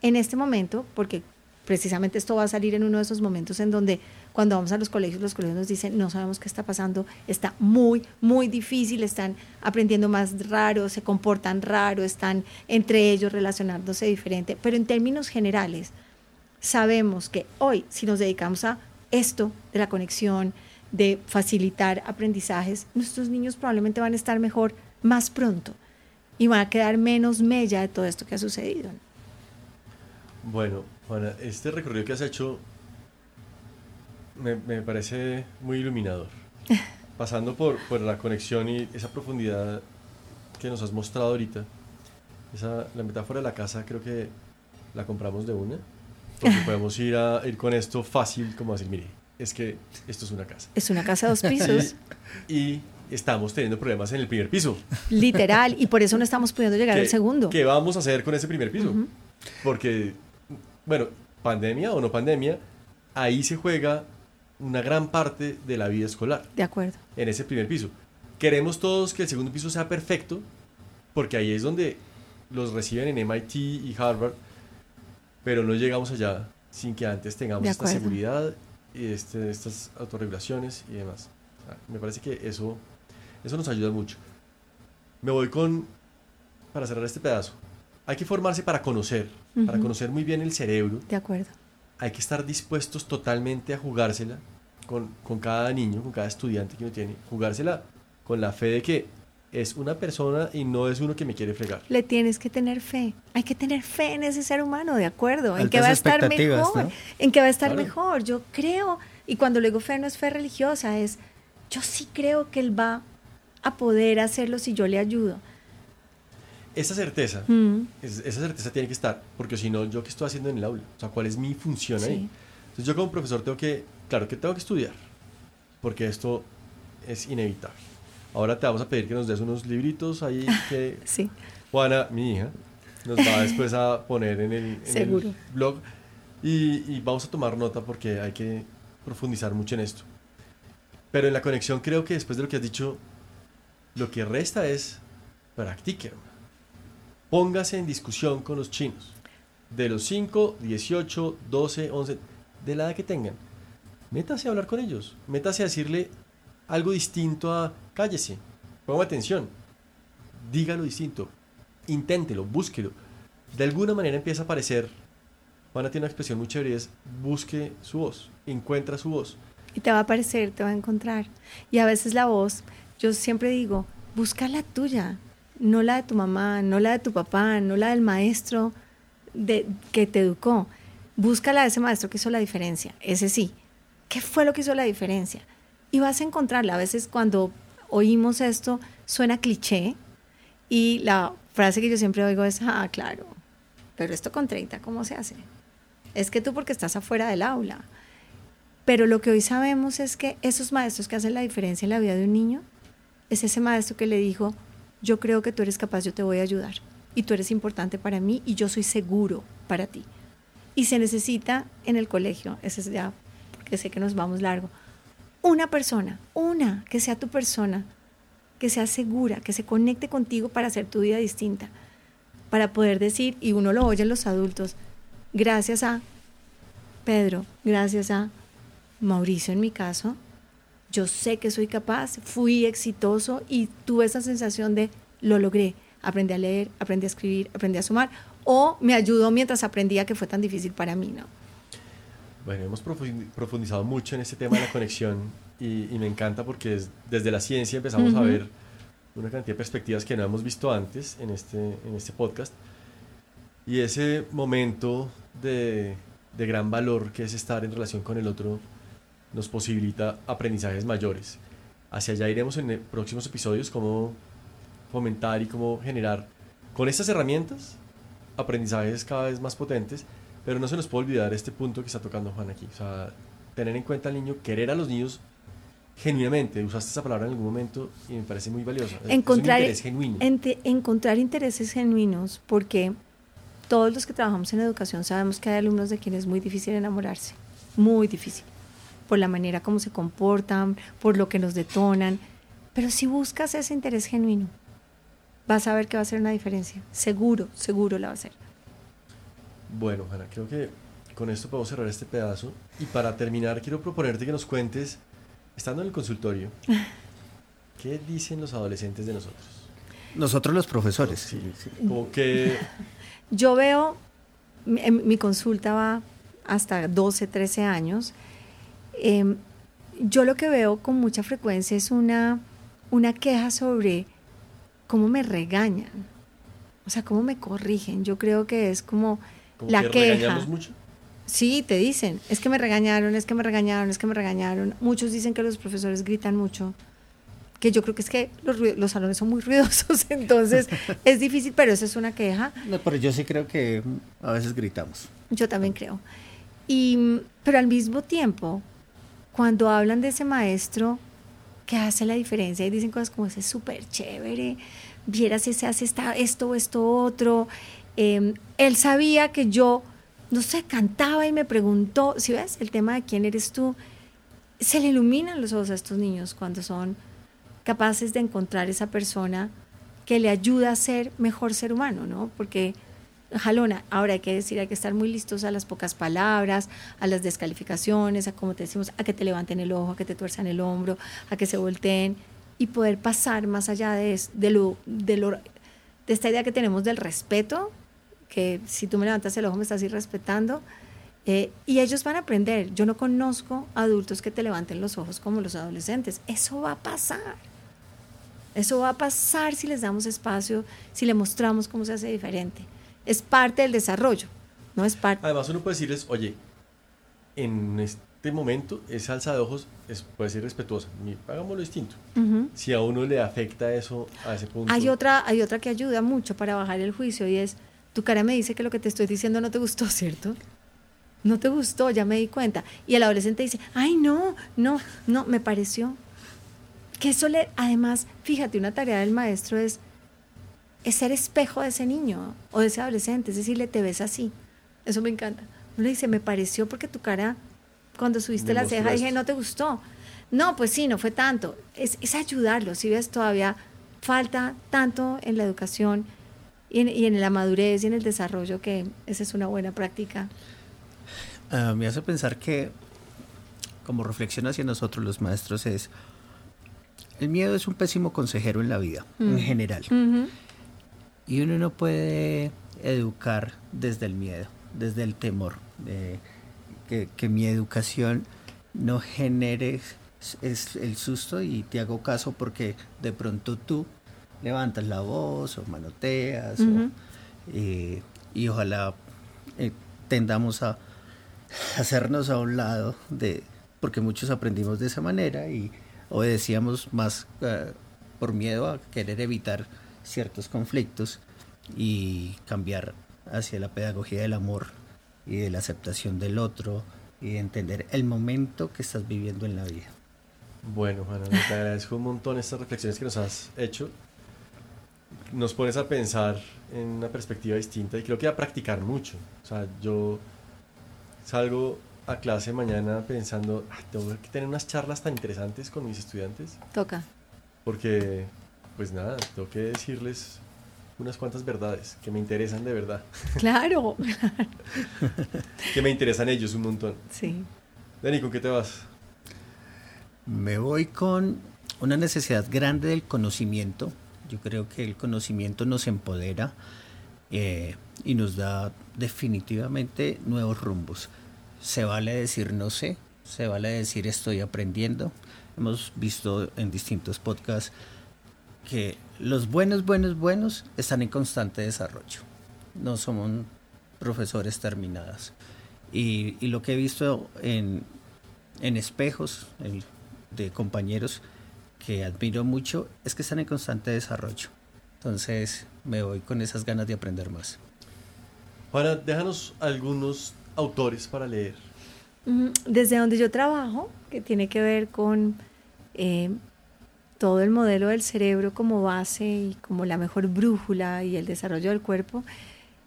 [SPEAKER 3] En este momento, porque precisamente esto va a salir en uno de esos momentos en donde cuando vamos a los colegios, los colegios nos dicen, no sabemos qué está pasando, está muy, muy difícil, están aprendiendo más raro, se comportan raro, están entre ellos relacionándose diferente, pero en términos generales, sabemos que hoy, si nos dedicamos a esto de la conexión, de facilitar aprendizajes, nuestros niños probablemente van a estar mejor más pronto y van a quedar menos mella de todo esto que ha sucedido.
[SPEAKER 1] Bueno, Juana, este recorrido que has hecho me, me parece muy iluminador. Pasando por, por, la conexión y esa profundidad que nos has mostrado ahorita, esa, la metáfora de la casa creo que la compramos de una. Porque podemos ir, a, ir con esto fácil, como decir, mire, es que esto es una casa.
[SPEAKER 3] Es una casa de dos pisos.
[SPEAKER 1] y estamos teniendo problemas en el primer piso.
[SPEAKER 3] Literal, y por eso no estamos pudiendo llegar al segundo.
[SPEAKER 1] ¿Qué vamos a hacer con ese primer piso? Porque, bueno, pandemia o no pandemia, ahí se juega una gran parte de la vida escolar.
[SPEAKER 3] De acuerdo.
[SPEAKER 1] En ese primer piso. Queremos todos que el segundo piso sea perfecto, porque ahí es donde los reciben en MIT y Harvard pero no llegamos allá sin que antes tengamos esta seguridad y este, estas autorregulaciones y demás. me parece que eso, eso nos ayuda mucho. Me voy con, para cerrar este pedazo, hay que formarse para conocer, para conocer muy bien el cerebro.
[SPEAKER 3] De acuerdo.
[SPEAKER 1] Hay que estar dispuestos totalmente a jugársela con, con cada niño, con cada estudiante que uno tiene, jugársela con la fe de que es una persona y no es uno que me quiere fregar.
[SPEAKER 3] Le tienes que tener fe. Hay que tener fe en ese ser humano, ¿de acuerdo? en que va a estar mejor. En que va a estar mejor. Yo creo, y cuando le digo fe no es fe religiosa, es yo sí creo que él va a poder hacerlo si yo le ayudo.
[SPEAKER 1] Esa certeza, mm. esa certeza tiene que estar, porque si no, ¿yo qué estoy haciendo en el aula? O sea, ¿cuál es mi función ahí? Entonces yo como profesor tengo que, claro que tengo que estudiar, porque esto es inevitable. Ahora te vamos a pedir que nos des unos libritos ahí que
[SPEAKER 3] sí.
[SPEAKER 1] Juana, mi hija, nos va después a poner en el, blog. Y, y vamos a tomar nota porque hay que profundizar mucho en esto. Pero en la conexión creo que después de lo que has dicho, lo que resta es practique. Póngase en discusión con los chinos. De los 5, 18, 12, 11, de la edad que tengan. Métase a hablar con ellos. Métase a decirle algo distinto a cállese. Ponga atención. Dígalo distinto. Inténtelo, búsquelo. De alguna manera empieza a aparecer. Juana tiene una expresión muy chévere es busque su voz. Encuentra su voz.
[SPEAKER 3] Y te va a aparecer, te va a encontrar. Y a veces la voz, yo siempre digo, busca la tuya, no la de tu mamá, no la de tu papá, no la del maestro de, que te educó. Busca la de ese maestro que hizo la diferencia, ese sí. ¿Qué fue lo que hizo la diferencia? Y vas a encontrarla. A veces cuando oímos esto suena cliché y la frase que yo siempre oigo es, ah, claro, pero esto con 30, ¿cómo se hace? Es que tú porque estás afuera del aula. Pero lo que hoy sabemos es que esos maestros que hacen la diferencia en la vida de un niño es ese maestro que le dijo, yo creo que tú eres capaz, yo te voy a ayudar y tú eres importante para mí y yo soy seguro para ti. Y se necesita en el colegio, ese es ya, porque sé que nos vamos largo, una persona, una, que sea tu persona, que sea segura, que se conecte contigo para hacer tu vida distinta, para poder decir, y uno lo oye en los adultos, gracias a Pedro, gracias a Mauricio en mi caso, yo sé que soy capaz, fui exitoso y tuve esa sensación de lo logré. Aprendí a leer, aprendí a escribir, aprendí a sumar o me ayudó mientras aprendía que fue tan difícil para mí, ¿no?
[SPEAKER 1] Bueno, hemos profundi- profundizado mucho en este tema de la conexión y, y me encanta porque es- desde la ciencia empezamos a
[SPEAKER 3] Ujú.
[SPEAKER 1] ver una cantidad de perspectivas que no hemos visto antes en este, en este podcast. Y ese momento de, de gran valor que es estar en relación con el otro nos posibilita aprendizajes mayores. Hacia allá iremos en próximos episodios, cómo fomentar y cómo generar con estas herramientas aprendizajes cada vez más potentes, pero no se nos puede olvidar este punto que está tocando Juan aquí. O sea, tener en cuenta al niño, querer a los niños genuinamente. Usaste esa palabra en algún momento y me parece muy valiosa.
[SPEAKER 3] Encontrar,
[SPEAKER 1] es un interés genuino.
[SPEAKER 3] ente- encontrar intereses genuinos, porque todos los que trabajamos en educación sabemos que hay alumnos de quienes es muy difícil enamorarse, muy difícil, por la manera como se comportan, por lo que nos detonan, pero si buscas ese interés genuino, vas a ver que va a hacer una diferencia, seguro, seguro la va a hacer.
[SPEAKER 1] Bueno, Juana, creo que con esto podemos cerrar este pedazo. Y para terminar, quiero proponerte que nos cuentes, estando en el consultorio, ¿qué dicen los adolescentes de nosotros?
[SPEAKER 2] Nosotros los profesores.
[SPEAKER 1] Sí, como que
[SPEAKER 3] Yo veo, mi, mi consulta va hasta 12, 13 años. Em, yo lo que veo con mucha frecuencia es una, una queja sobre cómo me regañan, o sea, cómo me corrigen. Yo creo que es como,
[SPEAKER 1] como
[SPEAKER 3] la
[SPEAKER 1] que
[SPEAKER 3] queja.
[SPEAKER 1] mucho.
[SPEAKER 3] Sí, te dicen, es que me regañaron, es que me regañaron, es que me regañaron. Muchos dicen que los profesores gritan mucho, que yo creo que es que los, los salones son muy ruidosos, entonces es difícil, pero esa es una queja.
[SPEAKER 2] No, pero yo sí creo que a veces gritamos.
[SPEAKER 3] Yo también creo. Y, mm, pero al mismo tiempo, cuando hablan de ese maestro que hace la diferencia y dicen cosas como ese es súper chévere, vieras si se hace esta, esto o esto otro, eh, él sabía que yo, no sé, cantaba y me preguntó, si ves, el tema de quién eres tú, se le iluminan los ojos a estos niños cuando son capaces de encontrar esa persona que le ayuda a ser mejor ser humano, ¿no? Porque jalona, ahora hay que decir, hay que estar muy listos a las pocas palabras, a las descalificaciones, a como te decimos, a que te levanten el ojo, a que te tuerzan el hombro, a que se volteen y poder pasar más allá de, lo, de lo, esta idea que tenemos del respeto, que si tú me levantas el ojo me estás irrespetando, eh, y ellos van a aprender. Yo no conozco adultos que te levanten los ojos como los adolescentes. Eso va a pasar. Eso va a pasar si les damos espacio, si le mostramos cómo se hace diferente. Es parte del desarrollo, no es parte.
[SPEAKER 1] Además, uno puede decirles, oye, en este momento esa alza de ojos es, puede ser respetuosa. Hagámoslo distinto.
[SPEAKER 3] Ujú.
[SPEAKER 1] Si a uno le afecta eso a ese punto.
[SPEAKER 3] Hay otra, hay otra que ayuda mucho para bajar el juicio y es, tu cara me dice que lo que te estoy diciendo no te gustó, ¿cierto? No te gustó, ya me di cuenta. Y el adolescente dice, ay, no, no, no, me pareció. Que eso le, además, fíjate, una tarea del maestro es, es ser espejo de ese niño o de ese adolescente, es decirle, te ves así. Eso me encanta. Uno dice, me pareció porque tu cara, cuando subiste
[SPEAKER 1] Me
[SPEAKER 3] la ceja, dije, no te gustó. No, pues sí, no fue tanto. Es, es ayudarlo. Si ves, todavía falta tanto en la educación y en, y en la madurez y en el desarrollo que esa es una buena práctica.
[SPEAKER 2] Ah, me hace pensar que, como reflexión hacia nosotros los maestros, es, el miedo es un pésimo consejero en la vida, en
[SPEAKER 3] Mm.
[SPEAKER 2] general.
[SPEAKER 3] Ujú.
[SPEAKER 2] Y uno no puede educar desde el miedo, desde el temor. de que, que mi educación no genere es- el susto y te hago caso porque de pronto tú levantas la voz o manoteas o, eh, y ojalá eh, tendamos a hacernos a un lado de porque muchos aprendimos de esa manera y obedecíamos más eh, por miedo a querer evitar ciertos conflictos y cambiar hacia la pedagogía del amor y de la aceptación del otro y de entender el momento que estás viviendo en la vida.
[SPEAKER 1] Bueno, Juana, te agradezco un montón estas reflexiones que nos has hecho. Nos pones a pensar en una perspectiva distinta y creo que a practicar mucho. O sea, yo salgo a clase mañana pensando, "Ah, tengo que tener unas charlas tan interesantes con mis estudiantes
[SPEAKER 3] Toca.
[SPEAKER 1] porque, pues nada, tengo que decirles unas cuantas verdades que me interesan de verdad,
[SPEAKER 3] Claro.
[SPEAKER 1] que me interesan ellos un montón.
[SPEAKER 3] Sí.
[SPEAKER 1] Dani, ¿con qué te vas?
[SPEAKER 2] Me voy con una necesidad grande del conocimiento. Yo creo que el conocimiento nos empodera eh, y nos da definitivamente nuevos rumbos. Se vale decir no sé, se vale decir estoy aprendiendo. Hemos visto en distintos podcasts que los buenos, buenos, buenos están en constante desarrollo. No somos profesores terminados. Y, y lo que he visto en, en espejos el- de compañeros que admiro mucho es que están en constante desarrollo. Entonces me voy con esas ganas de aprender más.
[SPEAKER 1] Juana, déjanos algunos autores para leer.
[SPEAKER 3] Desde donde yo trabajo, que tiene que ver con eh, todo el modelo del cerebro como base y como la mejor brújula y el desarrollo del cuerpo,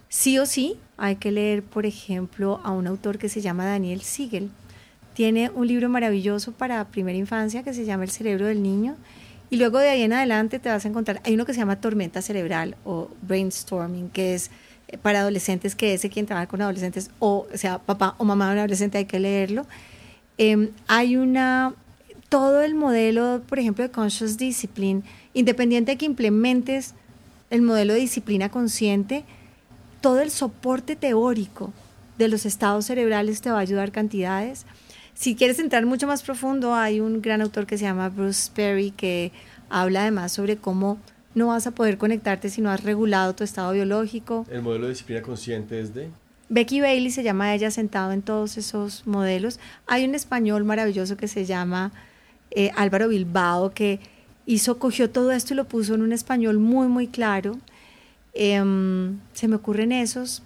[SPEAKER 3] sí o sí hay que leer, por ejemplo, a un autor que se llama Daniel Siegel. Tiene un libro maravilloso para primera infancia que se llama El cerebro del niño. Y luego de ahí en adelante te vas a encontrar, hay uno que se llama tormenta cerebral o brainstorming, que es eh, para adolescentes, que ese quien trabaja con adolescentes, o, sea, papá o mamá de un adolescente hay que leerlo. Em, hay una, todo el modelo, por ejemplo, de conscious discipline, independiente de que implementes el modelo de disciplina consciente, todo el soporte teórico de los estados cerebrales te va a ayudar cantidades. Si quieres entrar mucho más profundo, hay un gran autor que se llama Bruce Perry que habla además sobre cómo no vas a poder conectarte si no has regulado tu estado biológico.
[SPEAKER 1] El modelo de disciplina consciente es de...
[SPEAKER 3] Becky Bailey se llama ella sentado en todos esos modelos. Hay un español maravilloso que se llama eh, Álvaro Bilbao que hizo, cogió todo esto y lo puso en un español muy, muy claro. Em, se me ocurren esos.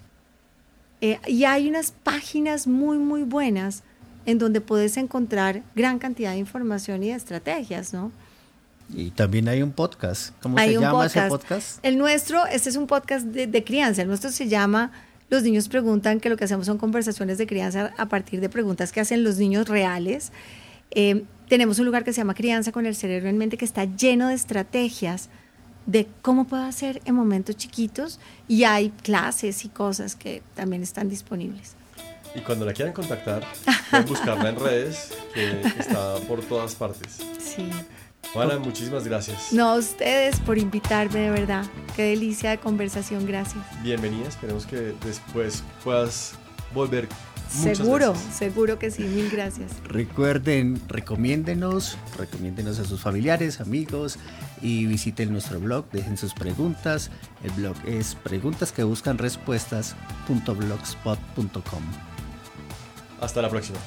[SPEAKER 3] Eh, y hay unas páginas muy, muy buenas en donde puedes encontrar gran cantidad de información y de estrategias, ¿no?
[SPEAKER 2] Y también hay un podcast. ¿Cómo
[SPEAKER 3] Hay
[SPEAKER 2] se llama ese podcast?
[SPEAKER 3] El nuestro, este es un podcast de, de crianza. El nuestro se llama Los niños preguntan, que lo que hacemos son conversaciones de crianza a partir de preguntas que hacen los niños reales. Eh, tenemos un lugar que se llama Crianza con el cerebro en mente que está lleno de estrategias de cómo puedo hacer en momentos chiquitos y hay clases y cosas que también están disponibles.
[SPEAKER 1] Y cuando la quieran contactar, pueden buscarla en redes, que está por todas partes.
[SPEAKER 3] Sí.
[SPEAKER 1] Juana, muchísimas gracias.
[SPEAKER 3] No a ustedes por invitarme, de verdad. Qué delicia de conversación, gracias.
[SPEAKER 1] Bienvenida, esperemos que después puedas volver muchas
[SPEAKER 3] Seguro, seguro que sí, mil gracias.
[SPEAKER 2] Recuerden, recomiéndenos, recomiéndenos a sus familiares, amigos y visiten nuestro blog, dejen sus preguntas. El blog es preguntas que buscan respuestas.blogspot.com.
[SPEAKER 1] Hasta la próxima.